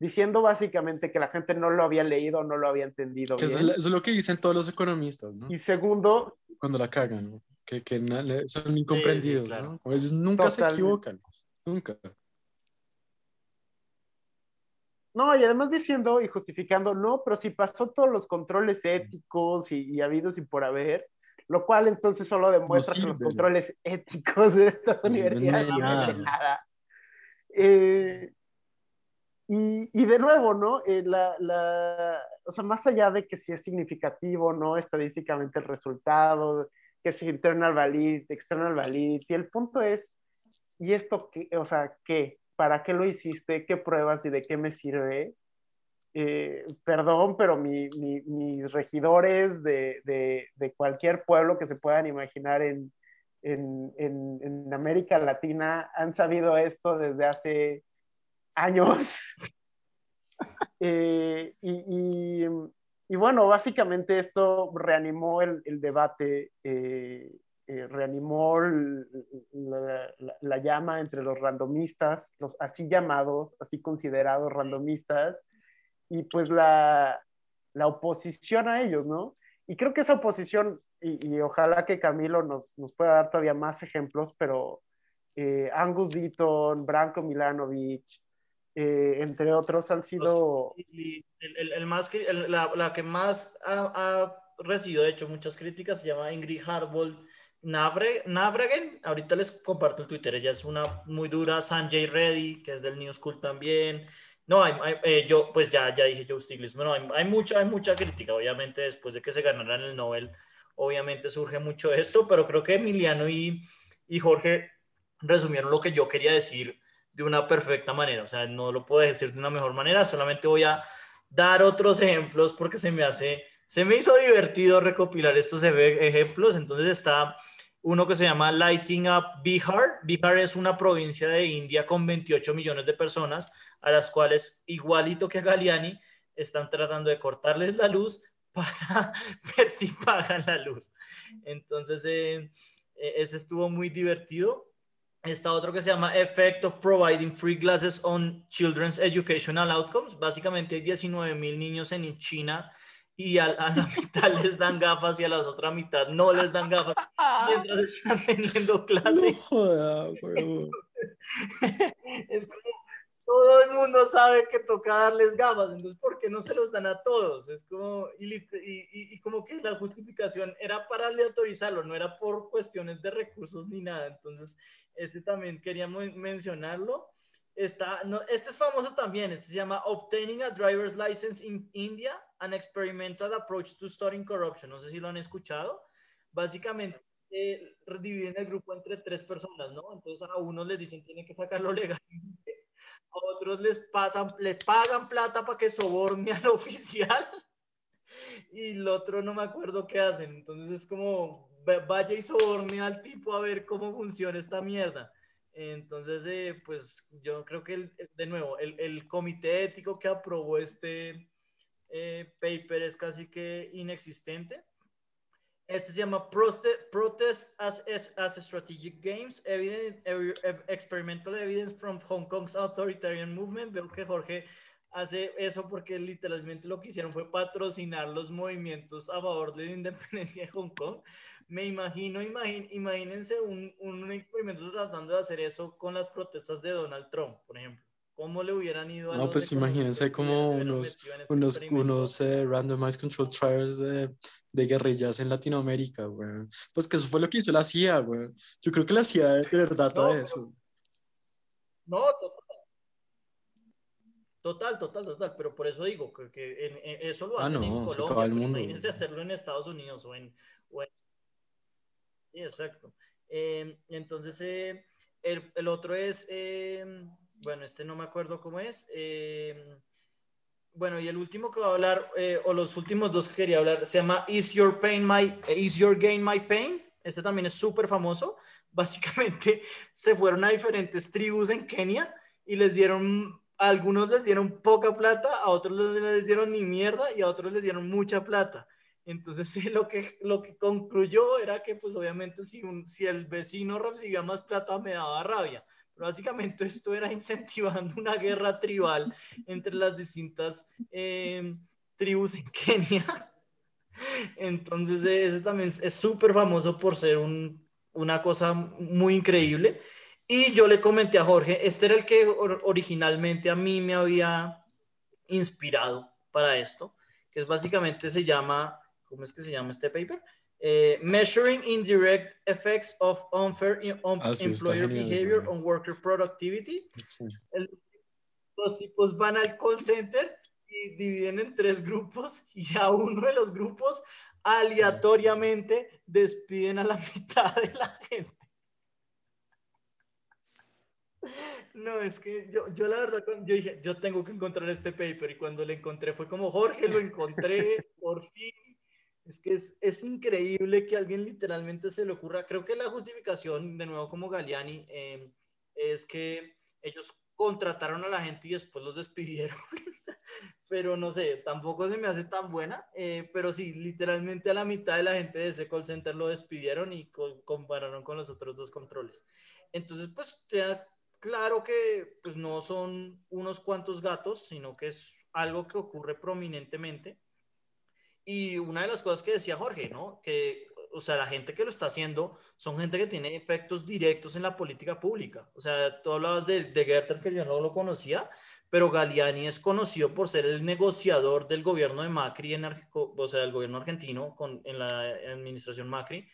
diciendo básicamente que la gente no lo había leído, no lo había entendido. Bien. Eso, es lo que dicen todos los economistas, ¿no? Y segundo... Cuando la cagan, que, que son incomprendidos, sí, sí, claro. ¿no? Ellos nunca Totalmente. se equivocan, nunca. No, y además diciendo y justificando, no, pero si pasó todos los controles éticos y, y habidos y por haber, lo cual entonces solo demuestra no que los controles éticos de estas no universidades no tienen nada. Eh, y, y, de nuevo, ¿no? Eh, la, la, o sea, más allá de que si es significativo, ¿no? Estadísticamente el resultado, que si internal validity, external validity, el punto es, ¿y esto qué? O sea, ¿qué? ¿Para qué lo hiciste? ¿Qué pruebas y de qué me sirve? Eh, perdón, pero mis regidores de, cualquier pueblo que se puedan imaginar en, América Latina han sabido esto desde hace años. Eh, y, bueno, básicamente esto reanimó el, debate, eh, reanimó la, la, llama entre los randomistas, los así llamados, así considerados randomistas, y pues la, la oposición a ellos, ¿no? Y creo que esa oposición, y, ojalá que Camilo nos, nos, pueda dar todavía más ejemplos, pero eh, Angus Deaton, Branko Milanovic, eh, entre otros, han sido... El, el, más, la, la, que más ha, ha, recibido, de hecho, muchas críticas se llama Ingrid Harbold Navragen. Ahorita les comparto el Twitter, ella es una muy dura. Sanjay Reddy, que es del New School también. No, hay, eh, yo pues ya, ya dije Joe Stiglitz. Bueno, hay, hay, mucha, hay mucha crítica, obviamente, después de que se ganaran el Nobel, obviamente surge mucho esto, pero creo que Emiliano y, y Jorge resumieron lo que yo quería decir de una perfecta manera. O sea, no lo puedo decir de una mejor manera, solamente voy a dar otros ejemplos porque se me hace, se me hizo divertido recopilar estos ejemplos. Entonces está uno que se llama Lighting Up Bihar. Bihar es una provincia de India con 28 millones de personas a las cuales, igualito que a Galiani, están tratando de cortarles la luz para ver si pagan la luz. Entonces, eh, eh, ese estuvo muy divertido. Está otro que se llama Effect of Providing Free Glasses on Children's Educational Outcomes. Básicamente hay 19 mil niños en China y a, la mitad les dan gafas y a la otra mitad no les dan gafas mientras están teniendo clases. es como todo el mundo sabe que toca darles gafas, entonces ¿por qué no se los dan a todos? Es como, y, y, como que la justificación era para aleatorizarlo, no era por cuestiones de recursos ni nada, entonces este también queríamos mencionarlo. Está, no, este es famoso también, este se llama Obtaining a Driver's License in India, an Experimental Approach to Studying Corruption, no sé si lo han escuchado, básicamente eh, dividen el grupo entre tres personas, ¿no? Entonces a uno les dicen tienen que sacarlo legalmente, a otros les pasan, le pagan plata para que soborne al oficial y el otro no me acuerdo qué hacen. Entonces es como, vaya y soborne al tipo a ver cómo funciona esta mierda. Entonces, eh, pues yo creo que, de nuevo, el, el, comité ético que aprobó este eh, paper es casi que inexistente. Este se llama Protest as, as Strategic Games, evidence, Experimental Evidence from Hong Kong's Authoritarian Movement. Veo que Jorge hace eso porque literalmente lo que hicieron fue patrocinar los movimientos a favor de la independencia de Hong Kong. Me imagino, imagínense un, un experimento tratando de hacer eso con las protestas de Donald Trump, por ejemplo. ¿Cómo le hubieran ido a No, pues imagínense como unos, este unos, unos eh, randomized control trials de, de, guerrillas en Latinoamérica, güey. Pues que eso fue lo que hizo la CIA, güey. Yo creo que la CIA debe tener data de eso. No, total. Total, total, total. Pero por eso digo que, que eso lo ah, hacen en Colombia. El mundo, imagínense hacerlo en Estados Unidos o en. Sí, exacto. Eh, entonces, eh, el, el, otro es bueno, este no me acuerdo cómo es. Eh, bueno, y el último que voy a hablar, eh, o los últimos dos que quería hablar, se llama Is Your Pain My, Is Your Gain My Pain? Este también es súper famoso. Básicamente se fueron a diferentes tribus en Kenia y les dieron, a algunos les dieron poca plata, a otros les dieron ni mierda y a otros les dieron mucha plata. Entonces lo que, lo que concluyó era que pues obviamente si, un, si el vecino recibía más plata me daba rabia básicamente esto era incentivando una guerra tribal entre las distintas eh, tribus en Kenia. Entonces ese también es súper famoso por ser una cosa muy increíble. Y yo le comenté a Jorge, este era el que originalmente a mí me había inspirado para esto, que es básicamente se llama, ¿cómo es que se llama este paper? Eh, measuring indirect effects of unfair ah, employer behavior on worker productivity. los tipos van al call center y dividen en tres grupos y a uno de los grupos aleatoriamente despiden a la mitad de la gente. No, es que yo, yo la verdad, yo dije, yo tengo que encontrar este paper y cuando lo encontré fue como, Jorge, lo encontré, por fin. Es que es, es increíble que alguien literalmente se le ocurra. Creo que la justificación, de nuevo como Galiani, eh, es que ellos contrataron a la gente y después los despidieron. pero no sé, tampoco se me hace tan buena. Eh, pero sí, literalmente a la mitad de la gente de ese call center lo despidieron y compararon con los otros dos controles. Entonces, pues queda claro que pues, no son unos cuantos gatos, sino que es algo que ocurre prominentemente. Y una de las cosas que decía Jorge, ¿no? Que, o sea, la gente que lo está haciendo son gente que tiene efectos directos en la política pública. O sea, tú hablabas de, de Gerter, que yo no lo conocía, pero Galiani es conocido por ser el negociador del gobierno de Macri, en, o sea, del gobierno argentino con, en la administración Macri,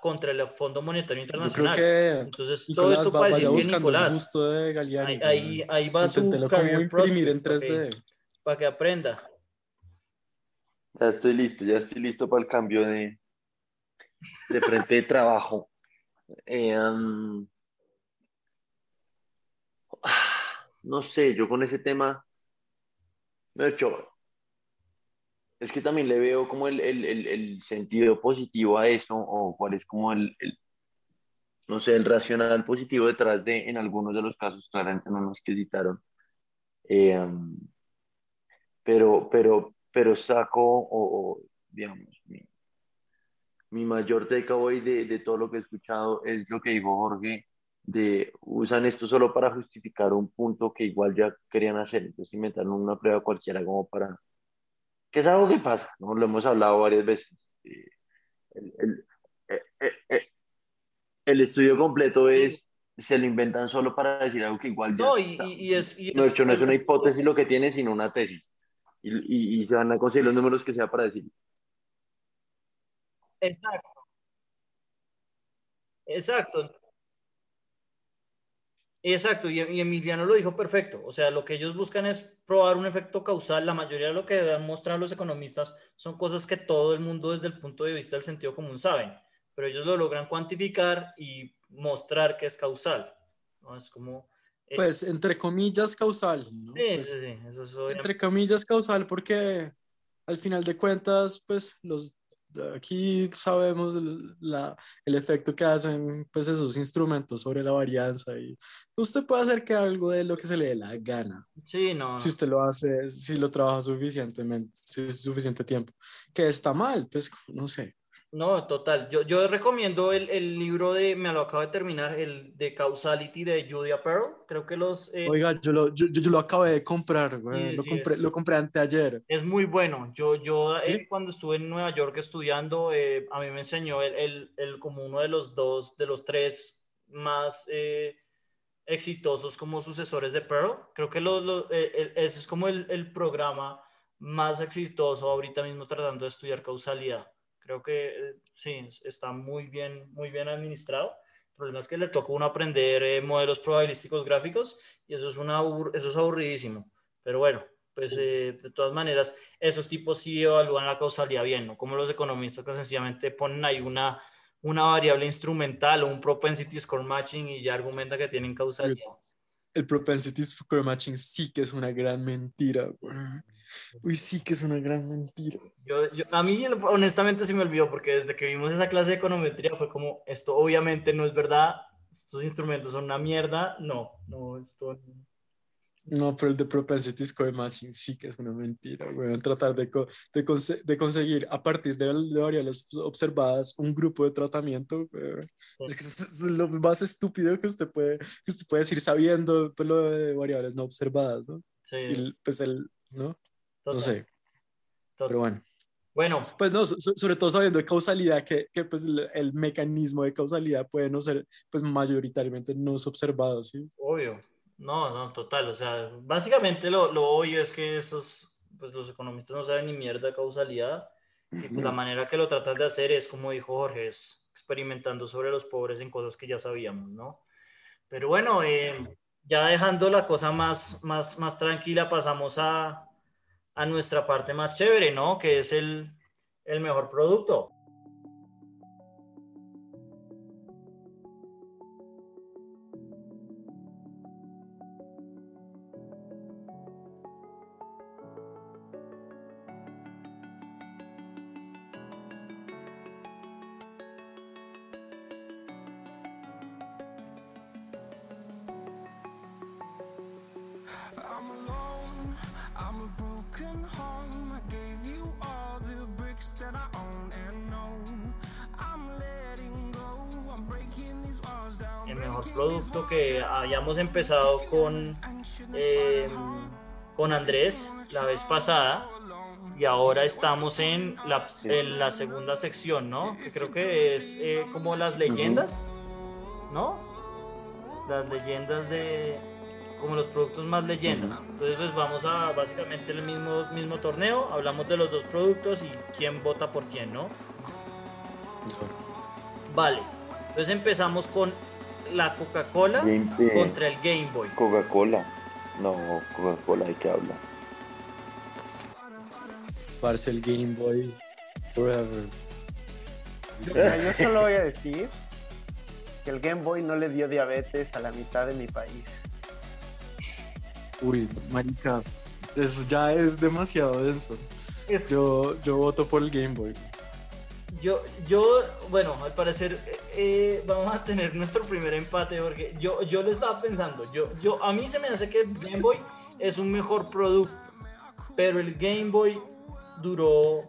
contra el Fondo Monetario Internacional. Que Entonces, todo esto va, para decir que Nicolás, de Galiani, ahí, ahí, va su career imprimir en 3D. Para que aprenda. Ya estoy listo, ya estoy listo para el cambio de, de frente de trabajo. Eh, um, no sé, yo con ese tema, de hecho, es que también le veo como el, el, el, sentido positivo a eso, o cuál es como el, no sé, el racional positivo detrás de, en algunos de los casos, claramente no los que citaron. Eh, pero, pero, pero saco, o, digamos, mi, mi, mayor takeaway de, de todo lo que he escuchado es lo que dijo Jorge, de usan esto solo para justificar un punto que igual ya querían hacer, entonces inventaron una prueba cualquiera como para que es algo que pasa, ¿no? lo hemos hablado varias veces. El, el, eh, eh, eh, el, estudio completo es, se lo inventan solo para decir algo que igual ya No, y, y, es, no, hecho, no es una hipótesis lo que tiene, sino una tesis. Y, y, se van a conseguir los números que sea para decir. Exacto. Exacto. Exacto, y, Emiliano lo dijo perfecto. O sea, lo que ellos buscan es probar un efecto causal. La mayoría de lo que dan mostrar los economistas son cosas que todo el mundo desde el punto de vista del sentido común saben, pero ellos lo logran cuantificar y mostrar que es causal. ¿no? Es como... Eh, pues entre comillas causal. Sí, pues, sí, sí, eso es entre comillas causal porque al final de cuentas, pues los aquí sabemos la, el efecto que hacen pues esos instrumentos sobre la varianza y usted puede hacer que algo de lo que se le dé la gana. Sí, no. Si usted lo hace, si lo trabaja suficientemente, si es suficiente tiempo. Que está mal, pues no sé. No, total. Yo, yo recomiendo el, el, libro de, me lo acabo de terminar, el de Causality de Julia Pearl. Creo que los... Eh, Oiga, yo lo, yo, yo, lo acabé de comprar, güey. lo, compré, lo compré anteayer. Es muy bueno. Yo, yo eh, cuando estuve en Nueva York estudiando, eh, a mí me enseñó el, el, el, como uno de los dos, de los tres más exitosos como sucesores de Pearl. Creo que lo, lo ese es como el, el programa más exitoso ahorita mismo tratando de estudiar causalidad. Creo que eh, sí, está muy bien, muy bien administrado. El problema es que le toca a uno aprender eh, modelos probabilísticos gráficos y eso es, una, eso es aburridísimo. Pero bueno, pues eh, de todas maneras, esos tipos sí evalúan la causalidad bien, ¿no? Como los economistas que sencillamente ponen ahí una, una variable instrumental o un propensity score matching y ya argumenta que tienen causalidad. El, el propensity score matching sí que es una gran mentira. Uy, sí que es una gran mentira. Yo, yo, a mí honestamente se me olvidó porque desde que vimos esa clase de econometría fue como, esto obviamente no es verdad, estos instrumentos son una mierda, no, no, esto... No, pero el de propensity score matching sí que es una mentira, güey. Tratar de, de, de, conseguir a partir de, variables observadas un grupo de tratamiento, Es, que es, lo más estúpido que usted puede, que usted puede decir sabiendo pues, lo de variables no observadas, ¿no? Sí. Y, pues el, ¿no? No sé. Pero bueno. Bueno. Pues no, sobre todo sabiendo de causalidad, que, que pues el, mecanismo de causalidad puede no ser, pues mayoritariamente no es observado, ¿sí? Obvio. No, no, total. O sea, básicamente lo, lo obvio es que esos, pues los economistas no saben ni mierda de causalidad. Y pues la manera que lo tratan de hacer es, como dijo Jorge, es experimentando sobre los pobres en cosas que ya sabíamos, ¿no? Pero bueno, eh, ya dejando la cosa más, más, más tranquila, pasamos a, a nuestra parte más chévere, ¿no? Que es el, el mejor producto. Que hayamos empezado con, eh, con Andrés la vez pasada y ahora estamos en la, en la segunda sección, ¿no? Que creo que es eh, como las leyendas, ¿no? Las leyendas de, como los productos más leyenda. Entonces pues vamos a básicamente el mismo, mismo torneo, hablamos de los dos productos y quién vota por quién, ¿no? Vale, entonces empezamos con la Coca-Cola contra el Game Boy. Coca-Cola, no, Coca-Cola, ¿de qué habla? Parce, el Game Boy Forever. yo solo voy a decir que el Game Boy no le dio diabetes a la mitad de mi país. Uy, marica, eso ya es demasiado denso. Yo, yo voto por el Game Boy. Yo, yo, bueno, al parecer eh, vamos a tener nuestro primer empate porque yo, yo lo estaba pensando. Yo, yo, a mí se me hace que el Game Boy es un mejor producto, pero el Game Boy duró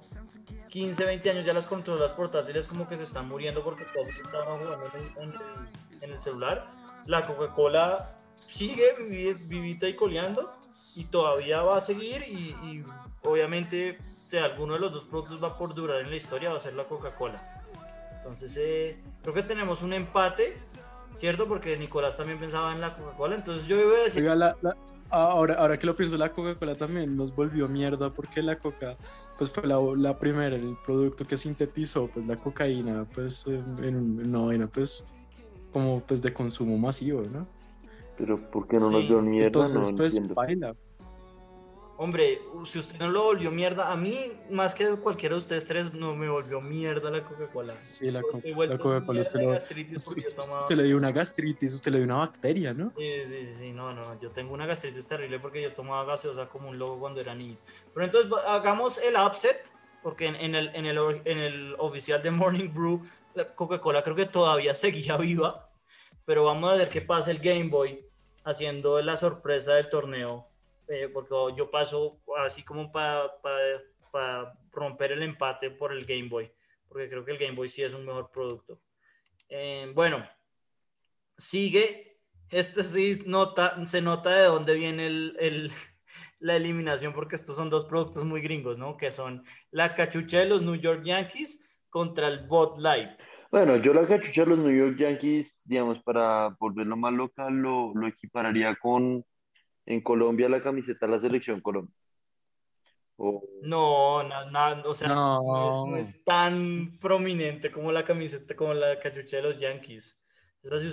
15, 20 años. Ya las controlas portátiles como que se están muriendo porque todos estaban jugando en en el celular. La Coca-Cola sigue vivita y coleando y todavía va a seguir y, obviamente sea, alguno de los dos productos va por durar en la historia, va a ser la Coca-Cola. Entonces eh, creo que tenemos un empate, ¿cierto? Porque Nicolás también pensaba en la Coca-Cola, entonces yo voy a decir... ahora, ahora que lo pienso, la Coca-Cola también nos volvió mierda porque la Coca pues fue la, la, primera, el producto que sintetizó pues la cocaína pues en, una pues como pues de consumo masivo, ¿no? Pero ¿por qué no nos dio mierda? Entonces, pues, baila. Hombre, si usted no lo volvió mierda, a mí, más que cualquiera de ustedes tres, no me volvió mierda la Coca-Cola. Sí, la, Coca-Cola, usted, le dio una gastritis, usted le dio una bacteria, ¿no? Sí, sí, sí, no, no, yo tengo una gastritis terrible porque yo tomaba gaseosa como un loco cuando era niño. Pero entonces, hagamos el upset, porque en, el, en, el, en el oficial de Morning Brew, la Coca-Cola creo que todavía seguía viva, pero vamos a ver qué pasa el Game Boy haciendo la sorpresa del torneo, eh, porque yo paso así como para romper el empate por el Game Boy, porque creo que el Game Boy sí es un mejor producto. Eh, bueno, sigue, este sí nota, se nota de dónde viene el, la eliminación, porque estos son dos productos muy gringos, ¿no? Que son la cachucha de los New York Yankees contra el Bot Light. Bueno, yo la cachucha de los New York Yankees, digamos, para volverlo más local, lo, lo equipararía con en Colombia la camiseta de la selección Colombia. No, no, o sea, no. es, tan prominente como la camiseta, como la cachucha de los Yankees.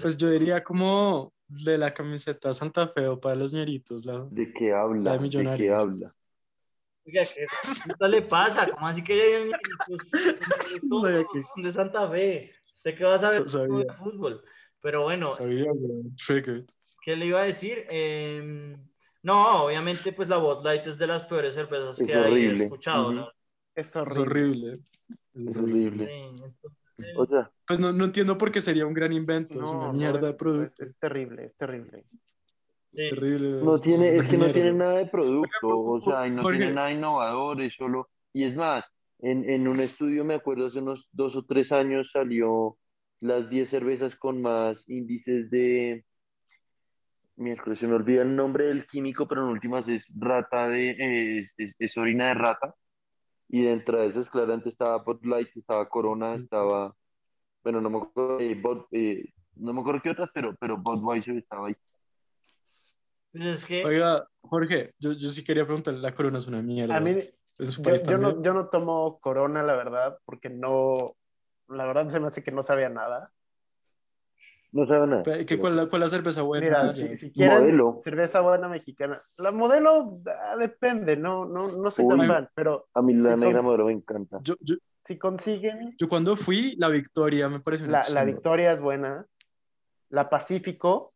pues yo diría como de la camiseta Santa Fe o para los ñeritos. La, ¿De qué habla? de, ¿De qué habla? Oiga, ¿qué le pasa? ¿Cómo así que son de Santa Fe? ¿Usted qué va a saber de fútbol? Pero bueno. ¿Qué le iba a decir? Em, no, obviamente, pues la Bot Light es de las peores cervezas que hay escuchado, ¿no? Es horrible. Es horrible. o sea, pues no, no, entiendo por qué sería un gran invento, es una mierda de producto. es, terrible, es terrible. No tiene, es que no tiene nada de producto, o sea, no tiene nada innovador, es solo, y es más, en, en, un estudio, me acuerdo, hace unos dos o tres años salió las 10 cervezas con más índices de, miércoles, se me olvida el nombre del químico, pero en últimas es rata de, es, es, orina de rata, y dentro de esas claramente estaba Bud Light, estaba Corona, estaba, bueno, no me acuerdo, eh, eh, no me acuerdo qué otras, pero, pero Budweiser estaba ahí. Pues Oiga, Jorge, yo, yo sí quería preguntarle, la corona es una mierda. A mí, yo, no, yo no tomo corona, la verdad, porque no, la verdad se me hace que no sabía nada. No sabe nada. ¿Qué, cuál, es la cerveza buena? Mira, si, quieren cerveza buena mexicana. La modelo ah, depende, no, no, no soy tan fan, pero... A mí la negra modelo me encanta. Yo, yo, si consiguen... Yo cuando fui, la Victoria me parece una La, la Victoria es buena. La Pacífico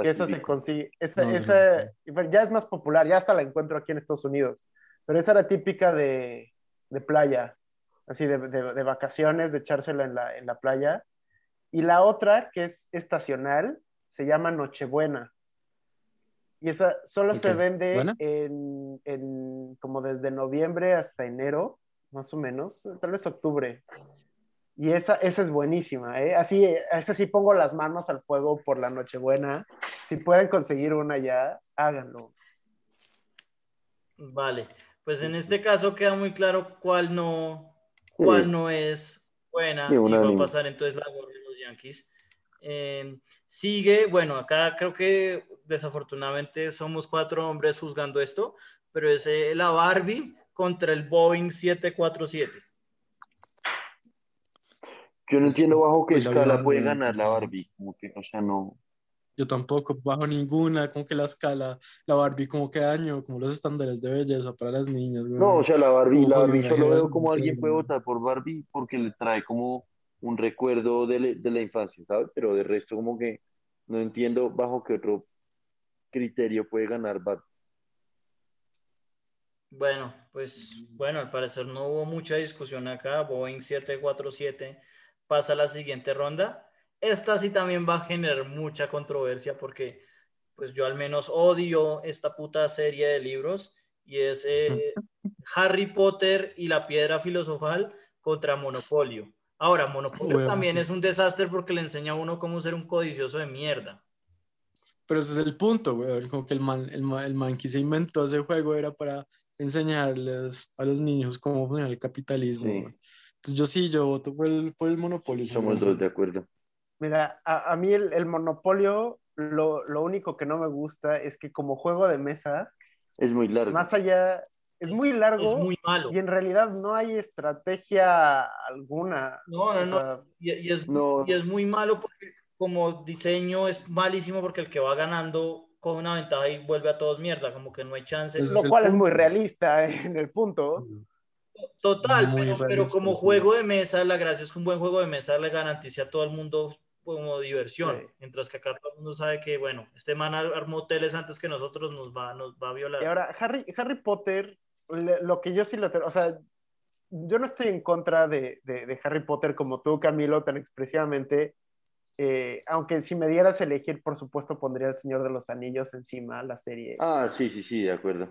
que esa se consigue. Esa, esa, ya es más popular, ya hasta la encuentro aquí en Estados Unidos. Pero esa era típica de, de playa, así de, de, vacaciones, de echársela en la, en la playa. Y la otra, que es estacional, se llama Nochebuena. Y esa solo se vende en, en, como desde noviembre hasta enero, más o menos, tal vez octubre. Y esa, esa es buenísima, ¿eh? Así, esa sí pongo las manos al fuego por la Nochebuena. Si pueden conseguir una ya, háganlo. Vale, pues en este caso queda muy claro cuál no, cuál no es buena y va a pasar entonces la gorra Yankees. Em, sigue, bueno, acá creo que desafortunadamente somos cuatro hombres juzgando esto, pero es eh, la Barbie contra el Boeing 747. Yo no entiendo bajo qué escala puede ganar la Barbie, como que, o sea, no. Yo tampoco, bajo ninguna, como que la escala, la Barbie como que daño, como los estándares de belleza para las niñas. No, o sea, la Barbie, la Barbie solo veo como alguien puede votar por Barbie porque le trae como un recuerdo de, de la infancia, ¿sabes? Pero de resto como que no entiendo bajo qué otro criterio puede ganar Barbie. Bueno, pues bueno, al parecer no hubo mucha discusión acá. Boeing 747 pasa a la siguiente ronda. Esta sí también va a generar mucha controversia porque pues yo al menos odio esta puta serie de libros y es eh, Harry Potter y la piedra filosofal contra Monopolio. Ahora, Monopolio también es un desastre porque le enseña a uno cómo ser un codicioso de mierda. Pero ese es el punto, güey. Como que el man, el, el man que se inventó ese juego era para enseñarles a los niños cómo funciona el capitalismo. Entonces yo sí, yo voto por el, por el monopolio. Somos dos de acuerdo. Mira, a, a mí el, el monopolio, lo, lo, único que no me gusta es que como juego de mesa... Es muy largo. Más allá, es muy largo. Es muy malo. Y en realidad no hay estrategia alguna. No, no, no. Y, es, no. y es muy malo porque como diseño es malísimo porque el que va ganando con una ventaja y vuelve a todos mierda, como que no hay chance. Lo cual es muy realista en el punto. Total, pero, como juego de mesa, la gracia es que un buen juego de mesa le garantice a todo el mundo como diversión, mientras que acá todo el mundo sabe que, bueno, este man armó hoteles antes que nosotros, nos va, nos va a violar. Y ahora, Harry, Harry Potter, lo que yo sí lo tengo, o sea, yo no estoy en contra de, de, de Harry Potter como tú, Camilo, tan expresivamente, eh, aunque si me dieras a elegir, por supuesto, pondría El Señor de los Anillos encima, la serie. Ah, sí, sí, sí, de acuerdo.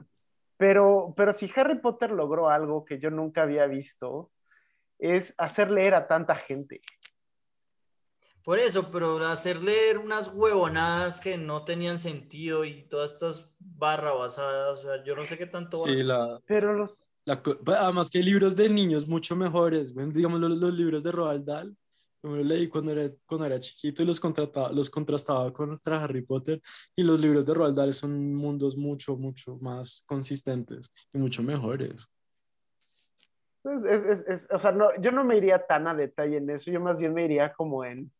Pero, pero si Harry Potter logró algo que yo nunca había visto, es hacer leer a tanta gente. Por eso, pero hacer leer unas huevonadas que no tenían sentido y todas estas barra basadas, o sea, yo no sé qué tanto... Sí, la... Pero los... además que hay libros de niños mucho mejores, digamos los, los libros de Roald Dahl yo lo leí cuando era, cuando era chiquito y los, contrataba, los contrastaba contra Harry Potter y los libros de Roald Dahl son mundos mucho, mucho más consistentes y mucho mejores. Pues es, es, es, o sea, no, yo no me iría tan a detalle en eso, yo más bien me iría como en,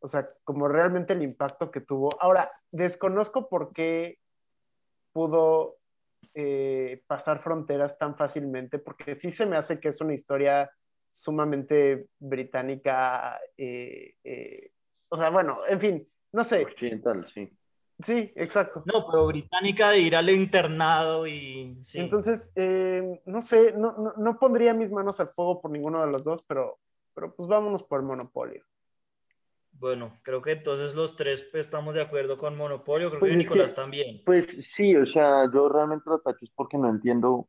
o sea, como realmente el impacto que tuvo. Ahora, desconozco por qué pudo eh, pasar fronteras tan fácilmente, porque sí se me hace que es una historia sumamente británica. Eh, eh, o sea, bueno, en fin, no sé. Occidental, sí. Sí, exacto. No, pero británica de ir al internado y... Sí. Entonces, eh, no sé, no, no, no, pondría mis manos al fuego por ninguno de los dos, pero, pero pues vámonos por Monopolio. Bueno, creo que entonces los tres pues, estamos de acuerdo con Monopolio, creo pues que Nicolás también. Pues sí, o sea, yo realmente lo tacho es porque no entiendo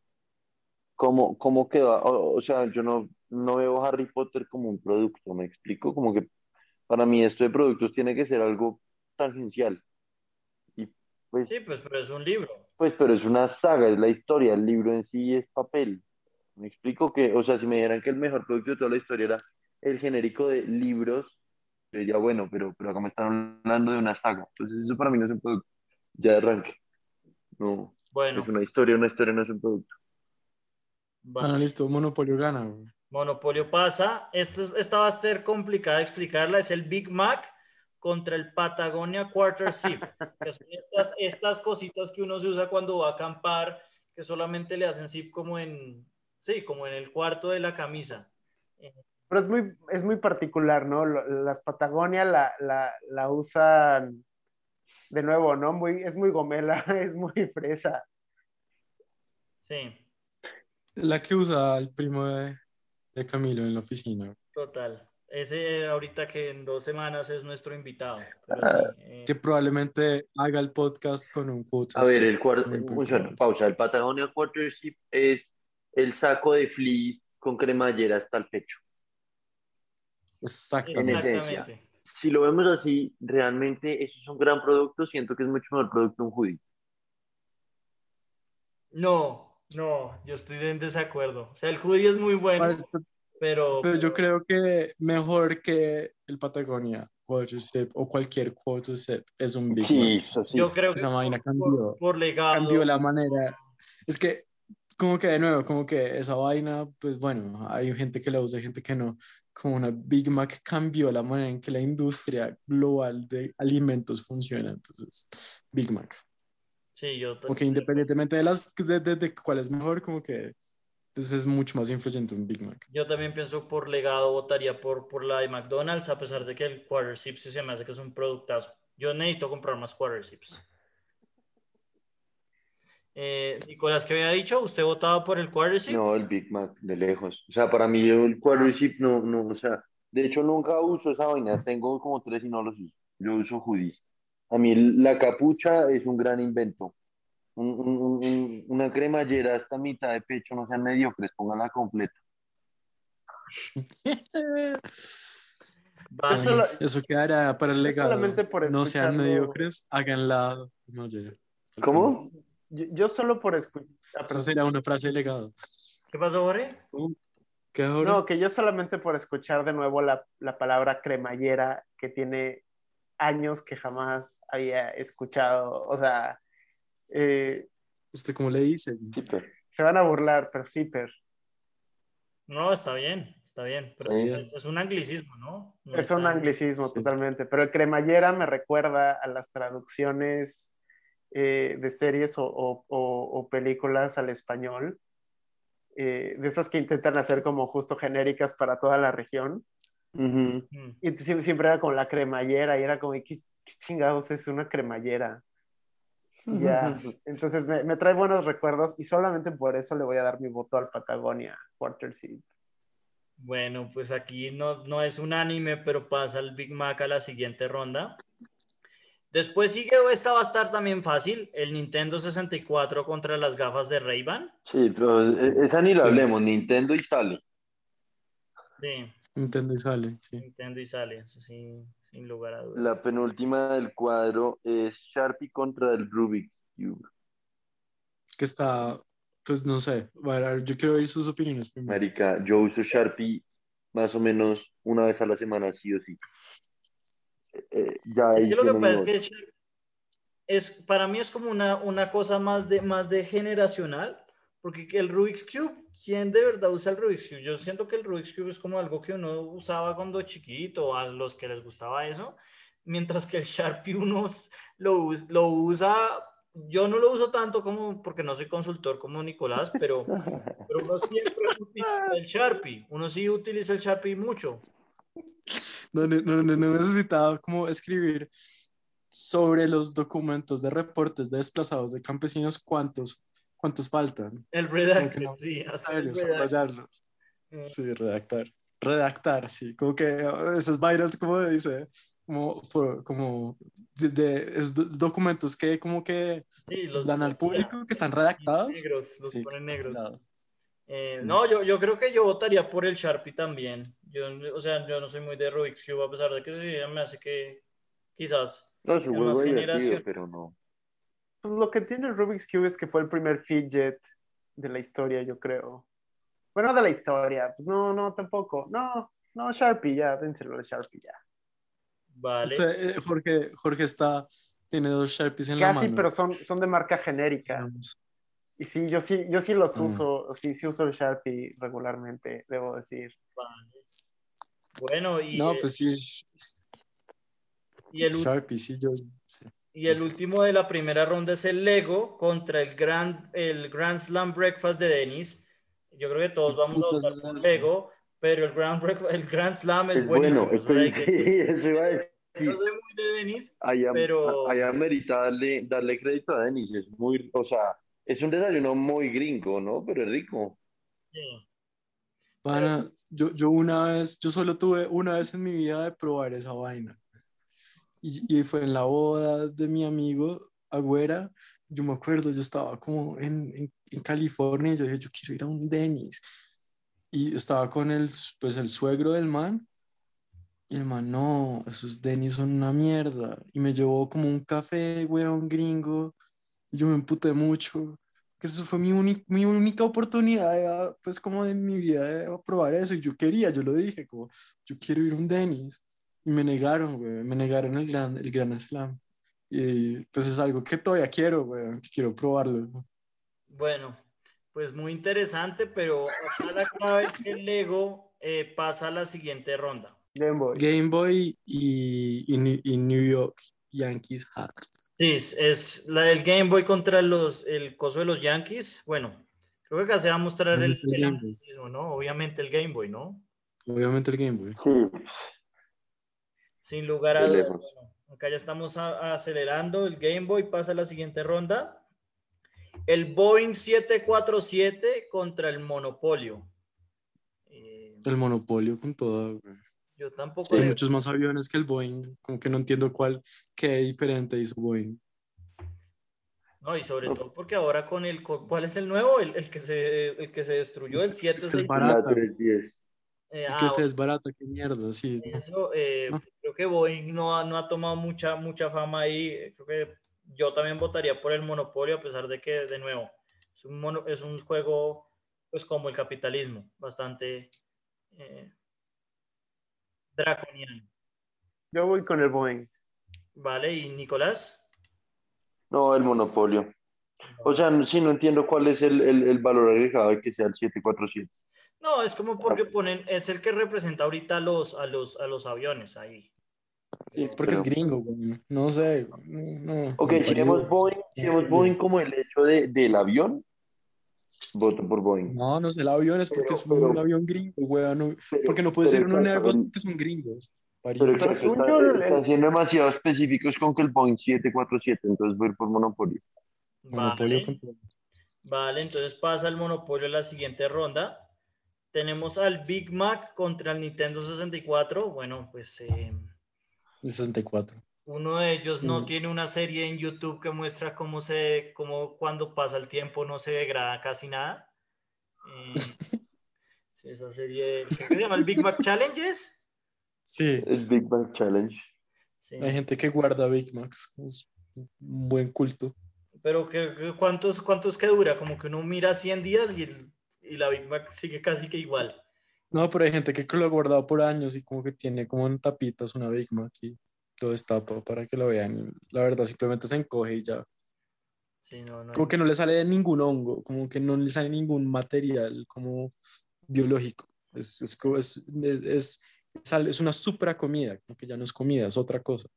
cómo, cómo quedó, o, sea, yo no, no veo Harry Potter como un producto, me explico, como que para mí esto de productos tiene que ser algo tangencial. Y pues, sí, pues, pero es un libro. Pues, pero es una saga, es la historia, el libro en sí es papel. Me explico que, o sea, si me dijeran que el mejor producto de toda la historia era el genérico de libros, diría, bueno, pero, pero acá me están hablando de una saga. Entonces, eso para mí no es un producto. Ya de arranque. No. Bueno. Es una historia, una historia no es un producto. Bueno, listo, Monopolio gana. Monopolio pasa. Esta, esta va a ser complicada de explicarla. Es el Big Mac contra el Patagonia Quarter Zip. que son estas, estas cositas que uno se usa cuando va a acampar, que solamente le hacen zip como en, sí, como en el cuarto de la camisa. Pero es muy, es muy particular, ¿no? Las Patagonia la, la, la usan de nuevo, ¿no? Muy, es muy gomela, es muy fresa. Sí. La que usa el primo de, de Camilo en la oficina. Total. Ese ahorita que en dos semanas es nuestro invitado. Ah, eh. Que probablemente haga el podcast con un A ver, el cuarto, pausa, el Patagonia Quarter Zip es el saco de fleece con cremallera hasta el pecho. Exactamente. Si lo vemos así, realmente eso es un gran producto, siento que es mucho mejor producto un hoodie. No, no, yo estoy en desacuerdo. O sea, el hoodie es muy bueno, pero... Pero yo creo que mejor que el Patagonia Quarter o cualquier Quarter es un Big sí, sí. Yo creo que Esa vaina cambió. Por, legado. Cambió la manera. Es que como que de nuevo, como que esa vaina, pues bueno, hay gente que la usa, hay gente que no. Como una Big Mac cambió la manera en que la industria global de alimentos funciona. Entonces, Big Mac. Sí, yo Como que independientemente de, las, de, de, cuál es mejor, como que entonces es mucho más influyente un Big Mac. Yo también pienso por legado, votaría por, por la de McDonald's, a pesar de que el Quarter Sips se me hace que es un productazo. Yo necesito comprar más Quarter Sips. Eh, Nicolás, ¿qué había dicho? ¿Usted votaba por el Quarter Zip? No, el Big Mac, de lejos. O sea, para mí el Quarter Zip no, no, o sea, de hecho nunca uso esa vaina. Tengo como tres y no los uso. Yo uso hoodies. A mí la capucha es un gran invento. una cremallera hasta mitad de pecho, no sean mediocres, pónganla completa. Eso quedará para el legado. no sean mediocres, háganla. No, ¿Cómo? Yo, solo por escuchar. Ah, Eso sería una frase de legado. ¿Qué pasó, Jorge? ¿Qué, No, que yo solamente por escuchar de nuevo la, la, palabra cremallera, que tiene años que jamás había escuchado. O sea. Eh, ¿Usted cómo le dice? Se van a burlar, pero zipper. No, está bien, está bien. Pero es, un anglicismo, ¿no? es un anglicismo, totalmente. Pero el cremallera me recuerda a las traducciones eh, de series o, películas al español, eh, de esas que intentan hacer como justo genéricas para toda la región. Mm. Y siempre era con la cremallera y era como, ¿qué, chingados es una cremallera? ya, entonces me, trae buenos recuerdos y solamente por eso le voy a dar mi voto al Patagonia Quarter Seed. Bueno, pues aquí no, no es unánime, pero pasa el Big Mac a la siguiente ronda. Después sigue, esta va a estar también fácil, el Nintendo 64 contra las gafas de Ray-Ban. Sí, pero e, esa ni la hablemos, Nintendo y sale. Sí. Nintendo y sale, sí. Nintendo y sale, sí, sin lugar a dudas. La penúltima del cuadro es Sharpie contra el Rubik's Cube. Que está, pues no sé, yo quiero oír sus opiniones primero. Marica, yo uso Sharpie más o menos una vez a la semana, sí o sí. Eh, es que lo que pasa es que es, para mí es como una, una cosa más de, más de generacional, porque el Rubik's Cube, ¿quién de verdad usa el Rubik's Cube? Yo siento que el Rubik's Cube es como algo que uno usaba cuando chiquito, a los que les gustaba eso, mientras que el Sharpie uno lo, lo usa yo no lo uso tanto como porque no soy consultor como Nicolás, pero, pero uno siempre utiliza el Sharpie. Uno sí utiliza el Sharpie mucho no, no, no, necesitaba como escribir sobre los documentos de reportes de desplazados de campesinos, ¿cuántos, cuántos faltan? El redactar, sí, mm. Sí, redactar. Redactar, sí, como que esas vainas, como dice, como, como de, documentos que como que dan al público, que están redactados. Negros, los ponen negros. Eh, no, yo, yo creo que yo votaría por el Sharpie también. Yo, o sea, yo no soy muy de Rubik's Cube, a pesar de que sí me hace que quizás no, su más generación. pero no. Pues lo que tiene el Rubik's Cube es que fue el primer fidget de la historia, yo creo. Bueno, de la historia. Pues no, no, tampoco. No, no, Sharpie, ya, dénselo al Sharpie, ya. Vale. Eh, Jorge, Jorge está, tiene dos Sharpies en la mano. Casi, pero son, son de marca genérica. Y sí, yo sí, yo sí los mm. uso, sí, sí uso el Sharpie regularmente, debo decir. Bueno, y... No, pues sí. Y el, Sharpie, sí, yo... Y el último de la primera ronda es el Lego contra el Grand, el Grand Slam Breakfast de Denis. Yo creo que todos vamos a votar por Lego, pero el Grand, el Grand Slam es, buenísimo. Bueno, eso iba a decir. Yo soy muy de Denis, allá, pero... Allá merita darle, darle crédito a Denis, es muy, o sea, es un desayuno muy gringo, ¿no? Pero es rico. Sí. Pana, yo, yo una vez, yo solo tuve una vez en mi vida de probar esa vaina. Y, y fue en la boda de mi amigo Agüera. Yo me acuerdo, yo estaba como en, en, en California y yo dije, yo quiero ir a un Denny's. Y estaba con el, pues, el suegro del man. Y el man, no, esos Denny's son una mierda. Y me llevó como un café, weón, gringo. Y yo me emputé mucho que eso fue mi, mi única oportunidad, pues como de mi vida de probar eso, y yo quería, yo lo dije, como, yo quiero ir a un Dennis, y me negaron, güey, me negaron el gran, el gran slam, y pues es algo que todavía quiero, güey, que quiero probarlo. Bueno, pues muy interesante, pero cada vez que el Lego eh, pasa a la siguiente ronda. Game Boy. Game Boy y, y, New York Yankees Hat. Sí, es la del Game Boy contra los, el coso de los Yankees. Bueno, creo que acá se va a mostrar el, el ¿no? Obviamente el Game Boy, ¿no? Obviamente el Game Boy. Sí. Sin lugar a dudas. acá ya estamos acelerando. El Game Boy pasa a la siguiente ronda. El Boeing 747 contra el Monopolio. Eh, el Monopolio con todo. Yo tampoco. Hay muchos más aviones que el Boeing, como que no entiendo cuál, qué diferente hizo Boeing. No, y sobre todo porque ahora con el, ¿cuál es el nuevo? El, el que, se, el que se destruyó, el 7 es barato. Eh, ah, que se desbarata, qué mierda, sí. Eso, eh, creo que Boeing no, no ha tomado mucha, mucha fama ahí. Creo que yo también votaría por el monopolio, a pesar de que, de nuevo, es un, mono, es un juego, pues como el capitalismo, bastante eh, draconiano. Yo voy con el Boeing. Vale, ¿y Nicolás? No, el monopolio. O sea, sí, no entiendo cuál es el, el, el valor agregado de que sea el 747. No, es como porque ponen, es el que representa ahorita a los, a los, a los aviones ahí. porque es gringo, no sé. No, ok, tenemos Boeing, tenemos Boeing como el hecho de, del avión, Voto por Boeing. No, no es el avión, es porque es un avión gringo, weón. porque no puede ser un Airbus porque son gringos. Pero están siendo demasiado específicos con que el Boeing 747, entonces voy por Monopolio. Monopolio vale. vale, entonces pasa el Monopolio a la siguiente ronda. Tenemos al Big Mac contra el Nintendo 64. Bueno, pues... Eh, el 64. Uno de ellos no mm. tiene una serie en YouTube que muestra cómo se, cómo cuando pasa el tiempo no se degrada casi nada. Eh, esa serie, ¿qué se llama? ¿El Big Mac Challenges? Sí. El Big Mac Challenge. Hay gente que guarda Big Macs, es un buen culto. Pero que, ¿cuántos, ¿cuántos que dura? Como que uno mira 100 días y, y la Big Mac sigue casi que igual. No, pero hay gente que lo ha guardado por años y como que tiene como en tapitas una Big Mac y lo destapo para que lo vean. La verdad, simplemente se encoge y ya. como que no le sale ningún hongo, como que no le sale ningún material como biológico. Es, es, es, es, una supra comida, como que ya no es comida, es otra cosa.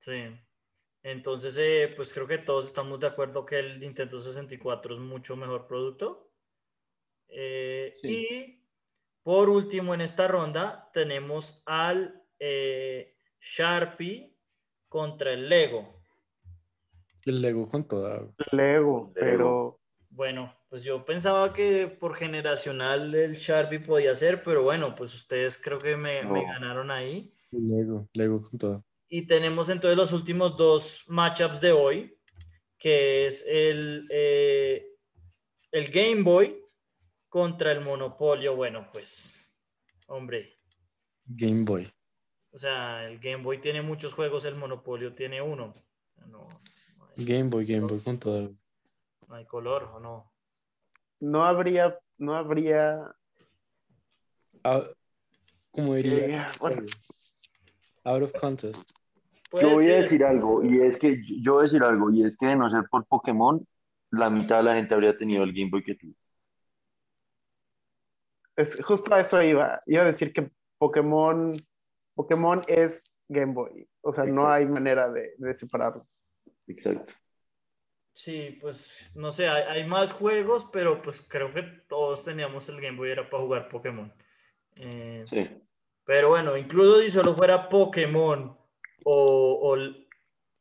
Sí. Entonces, eh, pues creo que todos estamos de acuerdo que el Nintendo 64 es mucho mejor producto. Eh, y por último, en esta ronda tenemos al eh, Sharpie contra el Lego. El Lego con toda. Lego, pero. Bueno, pues yo pensaba que por generacional el Sharpie podía ser, pero bueno, pues ustedes creo que me, ganaron ahí. Lego, Lego con todo. Y tenemos entonces los últimos dos matchups de hoy, que es el, eh, el Game Boy contra el Monopolio. Bueno, pues, hombre. Game Boy. O sea, el Game Boy tiene muchos juegos, el Monopolio tiene uno. Game Boy, Game Boy con todo. No hay color, ¿o no? No habría, no habría. Ah, como diría. Eh, out of contest. Yo voy a decir algo, y es que yo voy a decir algo, y es que de no ser por Pokémon, la mitad de la gente habría tenido el Game Boy que tú. Es, justo a eso iba. Iba a decir que Pokémon Pokémon es Game Boy. O sea, no hay manera de, separarlos. Exacto. Sí, pues no sé, hay, más juegos, pero pues creo que todos teníamos el Game Boy era para jugar Pokémon. Eh, sí. Pero bueno, incluso si solo fuera Pokémon o,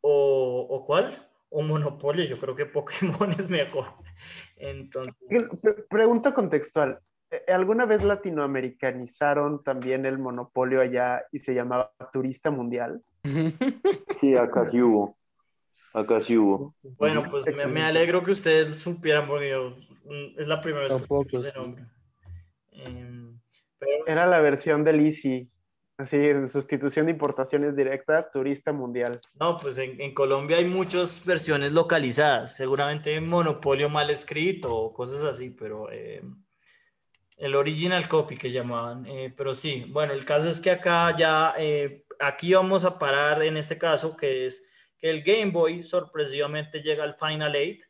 o, cuál, o Monopoly, yo creo que Pokémon es mejor. Entonces. Pregunta contextual. Eh, ¿alguna vez latinoamericanizaron también el monopolio allá y se llamaba Turista Mundial? Sí, acá sí hubo. Acá sí hubo. Bueno, pues me, alegro que ustedes supieran porque mm, es la primera vez que escucho ese nombre. Em, Era la versión del Easy. Así, en sustitución de importaciones directa, turista mundial. No, pues en, Colombia hay muchas versiones localizadas, seguramente monopolio mal escrito o cosas así, pero eh, el original copy que llamaban. Eh, pero sí, bueno, el caso es que acá ya, eh, aquí vamos a parar en este caso, que es que el Game Boy sorpresivamente llega al Final 8,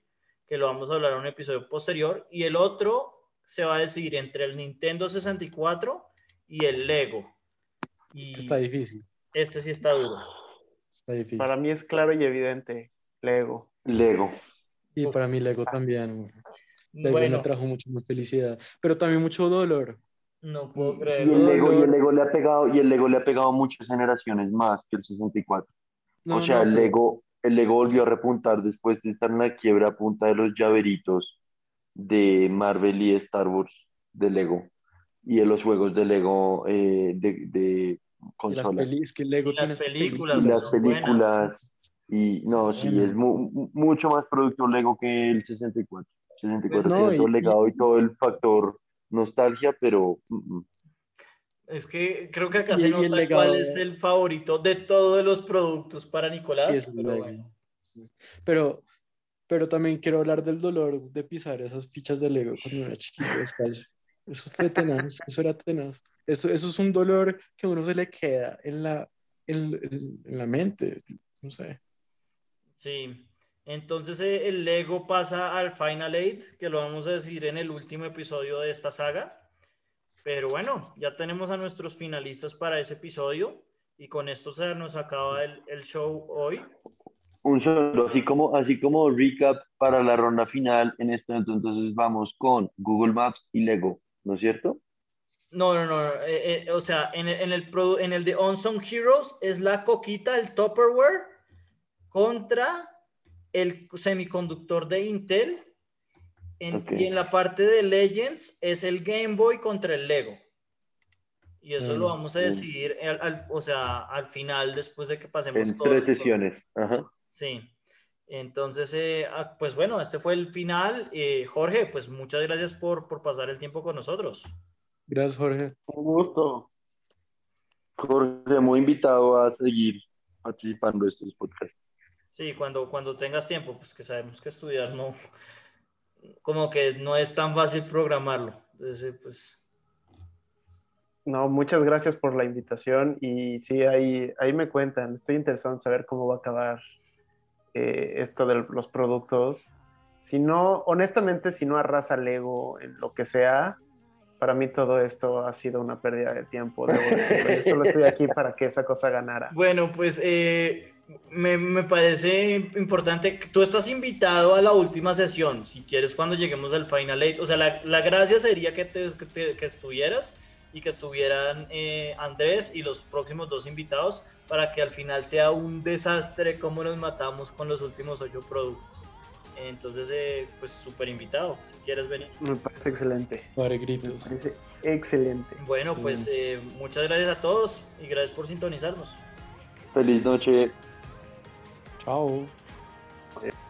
que lo vamos a hablar en un episodio posterior, y el otro se va a decidir entre el Nintendo 64 y el Lego está difícil. Este sí está duro. Está difícil. Para mí es claro y evidente. Lego. Lego. Y para mí Lego también. Lego me trajo mucho más felicidad, pero también mucho dolor. No puedo creer. Y el, Lego, le ha pegado, y el Lego le ha pegado muchas generaciones más que el 64. o sea, el, Lego, el Lego volvió a repuntar después de estar en la quiebra a punta de los llaveritos de Marvel y Star Wars de Lego y de los juegos de Lego eh, de, las, pelis, que Lego las películas. Y las películas. Y no, sí, es mucho más producto Lego que el 64. 64 no, tiene todo el legado y, todo el factor nostalgia, pero. Mm, mm. Es que creo que acá se nota cuál es el favorito de todos los productos para Nicolás. Sí, pero, bueno. pero, pero también quiero hablar del dolor de pisar esas fichas de Lego cuando era chiquito descalzo. Eso fue tenaz, eso era tenaz. Eso, eso es un dolor que a uno se le queda en la, en, en, la mente, no sé. Sí, entonces eh, el Lego pasa al Final Eight, que lo vamos a decir en el último episodio de esta saga. Pero bueno, ya tenemos a nuestros finalistas para ese episodio y con esto se nos acaba el, el show hoy. Un solo, así como, así como recap para la ronda final en este entonces vamos con Google Maps y Lego. ¿no es cierto? No, no, no. Eh, eh, o sea, en el, en el, en el de Unsung Heroes es la coquita, el Tupperware, contra el semiconductor de Intel. Y en la parte de Legends es el Game Boy contra el Lego. Y eso lo mm, vamos a decidir, al, o sea, al final, después de que pasemos. En tres sesiones. Ajá. Sí. Entonces, eh, ah, pues bueno, este fue el final. Eh, Jorge, pues muchas gracias por, por, pasar el tiempo con nosotros. Gracias, Jorge. Un gusto. Jorge, muy invitado a seguir participando en estos podcasts. Sí, cuando, cuando tengas tiempo, pues que sabemos que estudiar no, como que no es tan fácil programarlo. Entonces, pues... No, muchas gracias por la invitación y sí, ahí, ahí me cuentan. Estoy interesado en saber cómo va a acabar eh, esto de los productos. Si no, honestamente, si no arrasa Lego en lo que sea, para mí todo esto ha sido una pérdida de tiempo, debo Yo solo estoy aquí para que esa cosa ganara. Bueno, pues eh, me, me, parece importante. Tú estás invitado a la última sesión, si quieres, cuando lleguemos al Final Eight. O sea, la, la gracia sería que, te, que, estuvieras y que estuvieran eh, Andrés y los próximos dos invitados para que al final sea un desastre como nos matamos con los últimos ocho productos. Entonces, eh, pues súper invitado, si quieres venir. Me parece excelente. Para gritos. Me parece excelente. Bueno, pues eh, muchas gracias a todos y gracias por sintonizarnos. Feliz noche. Tchau. É.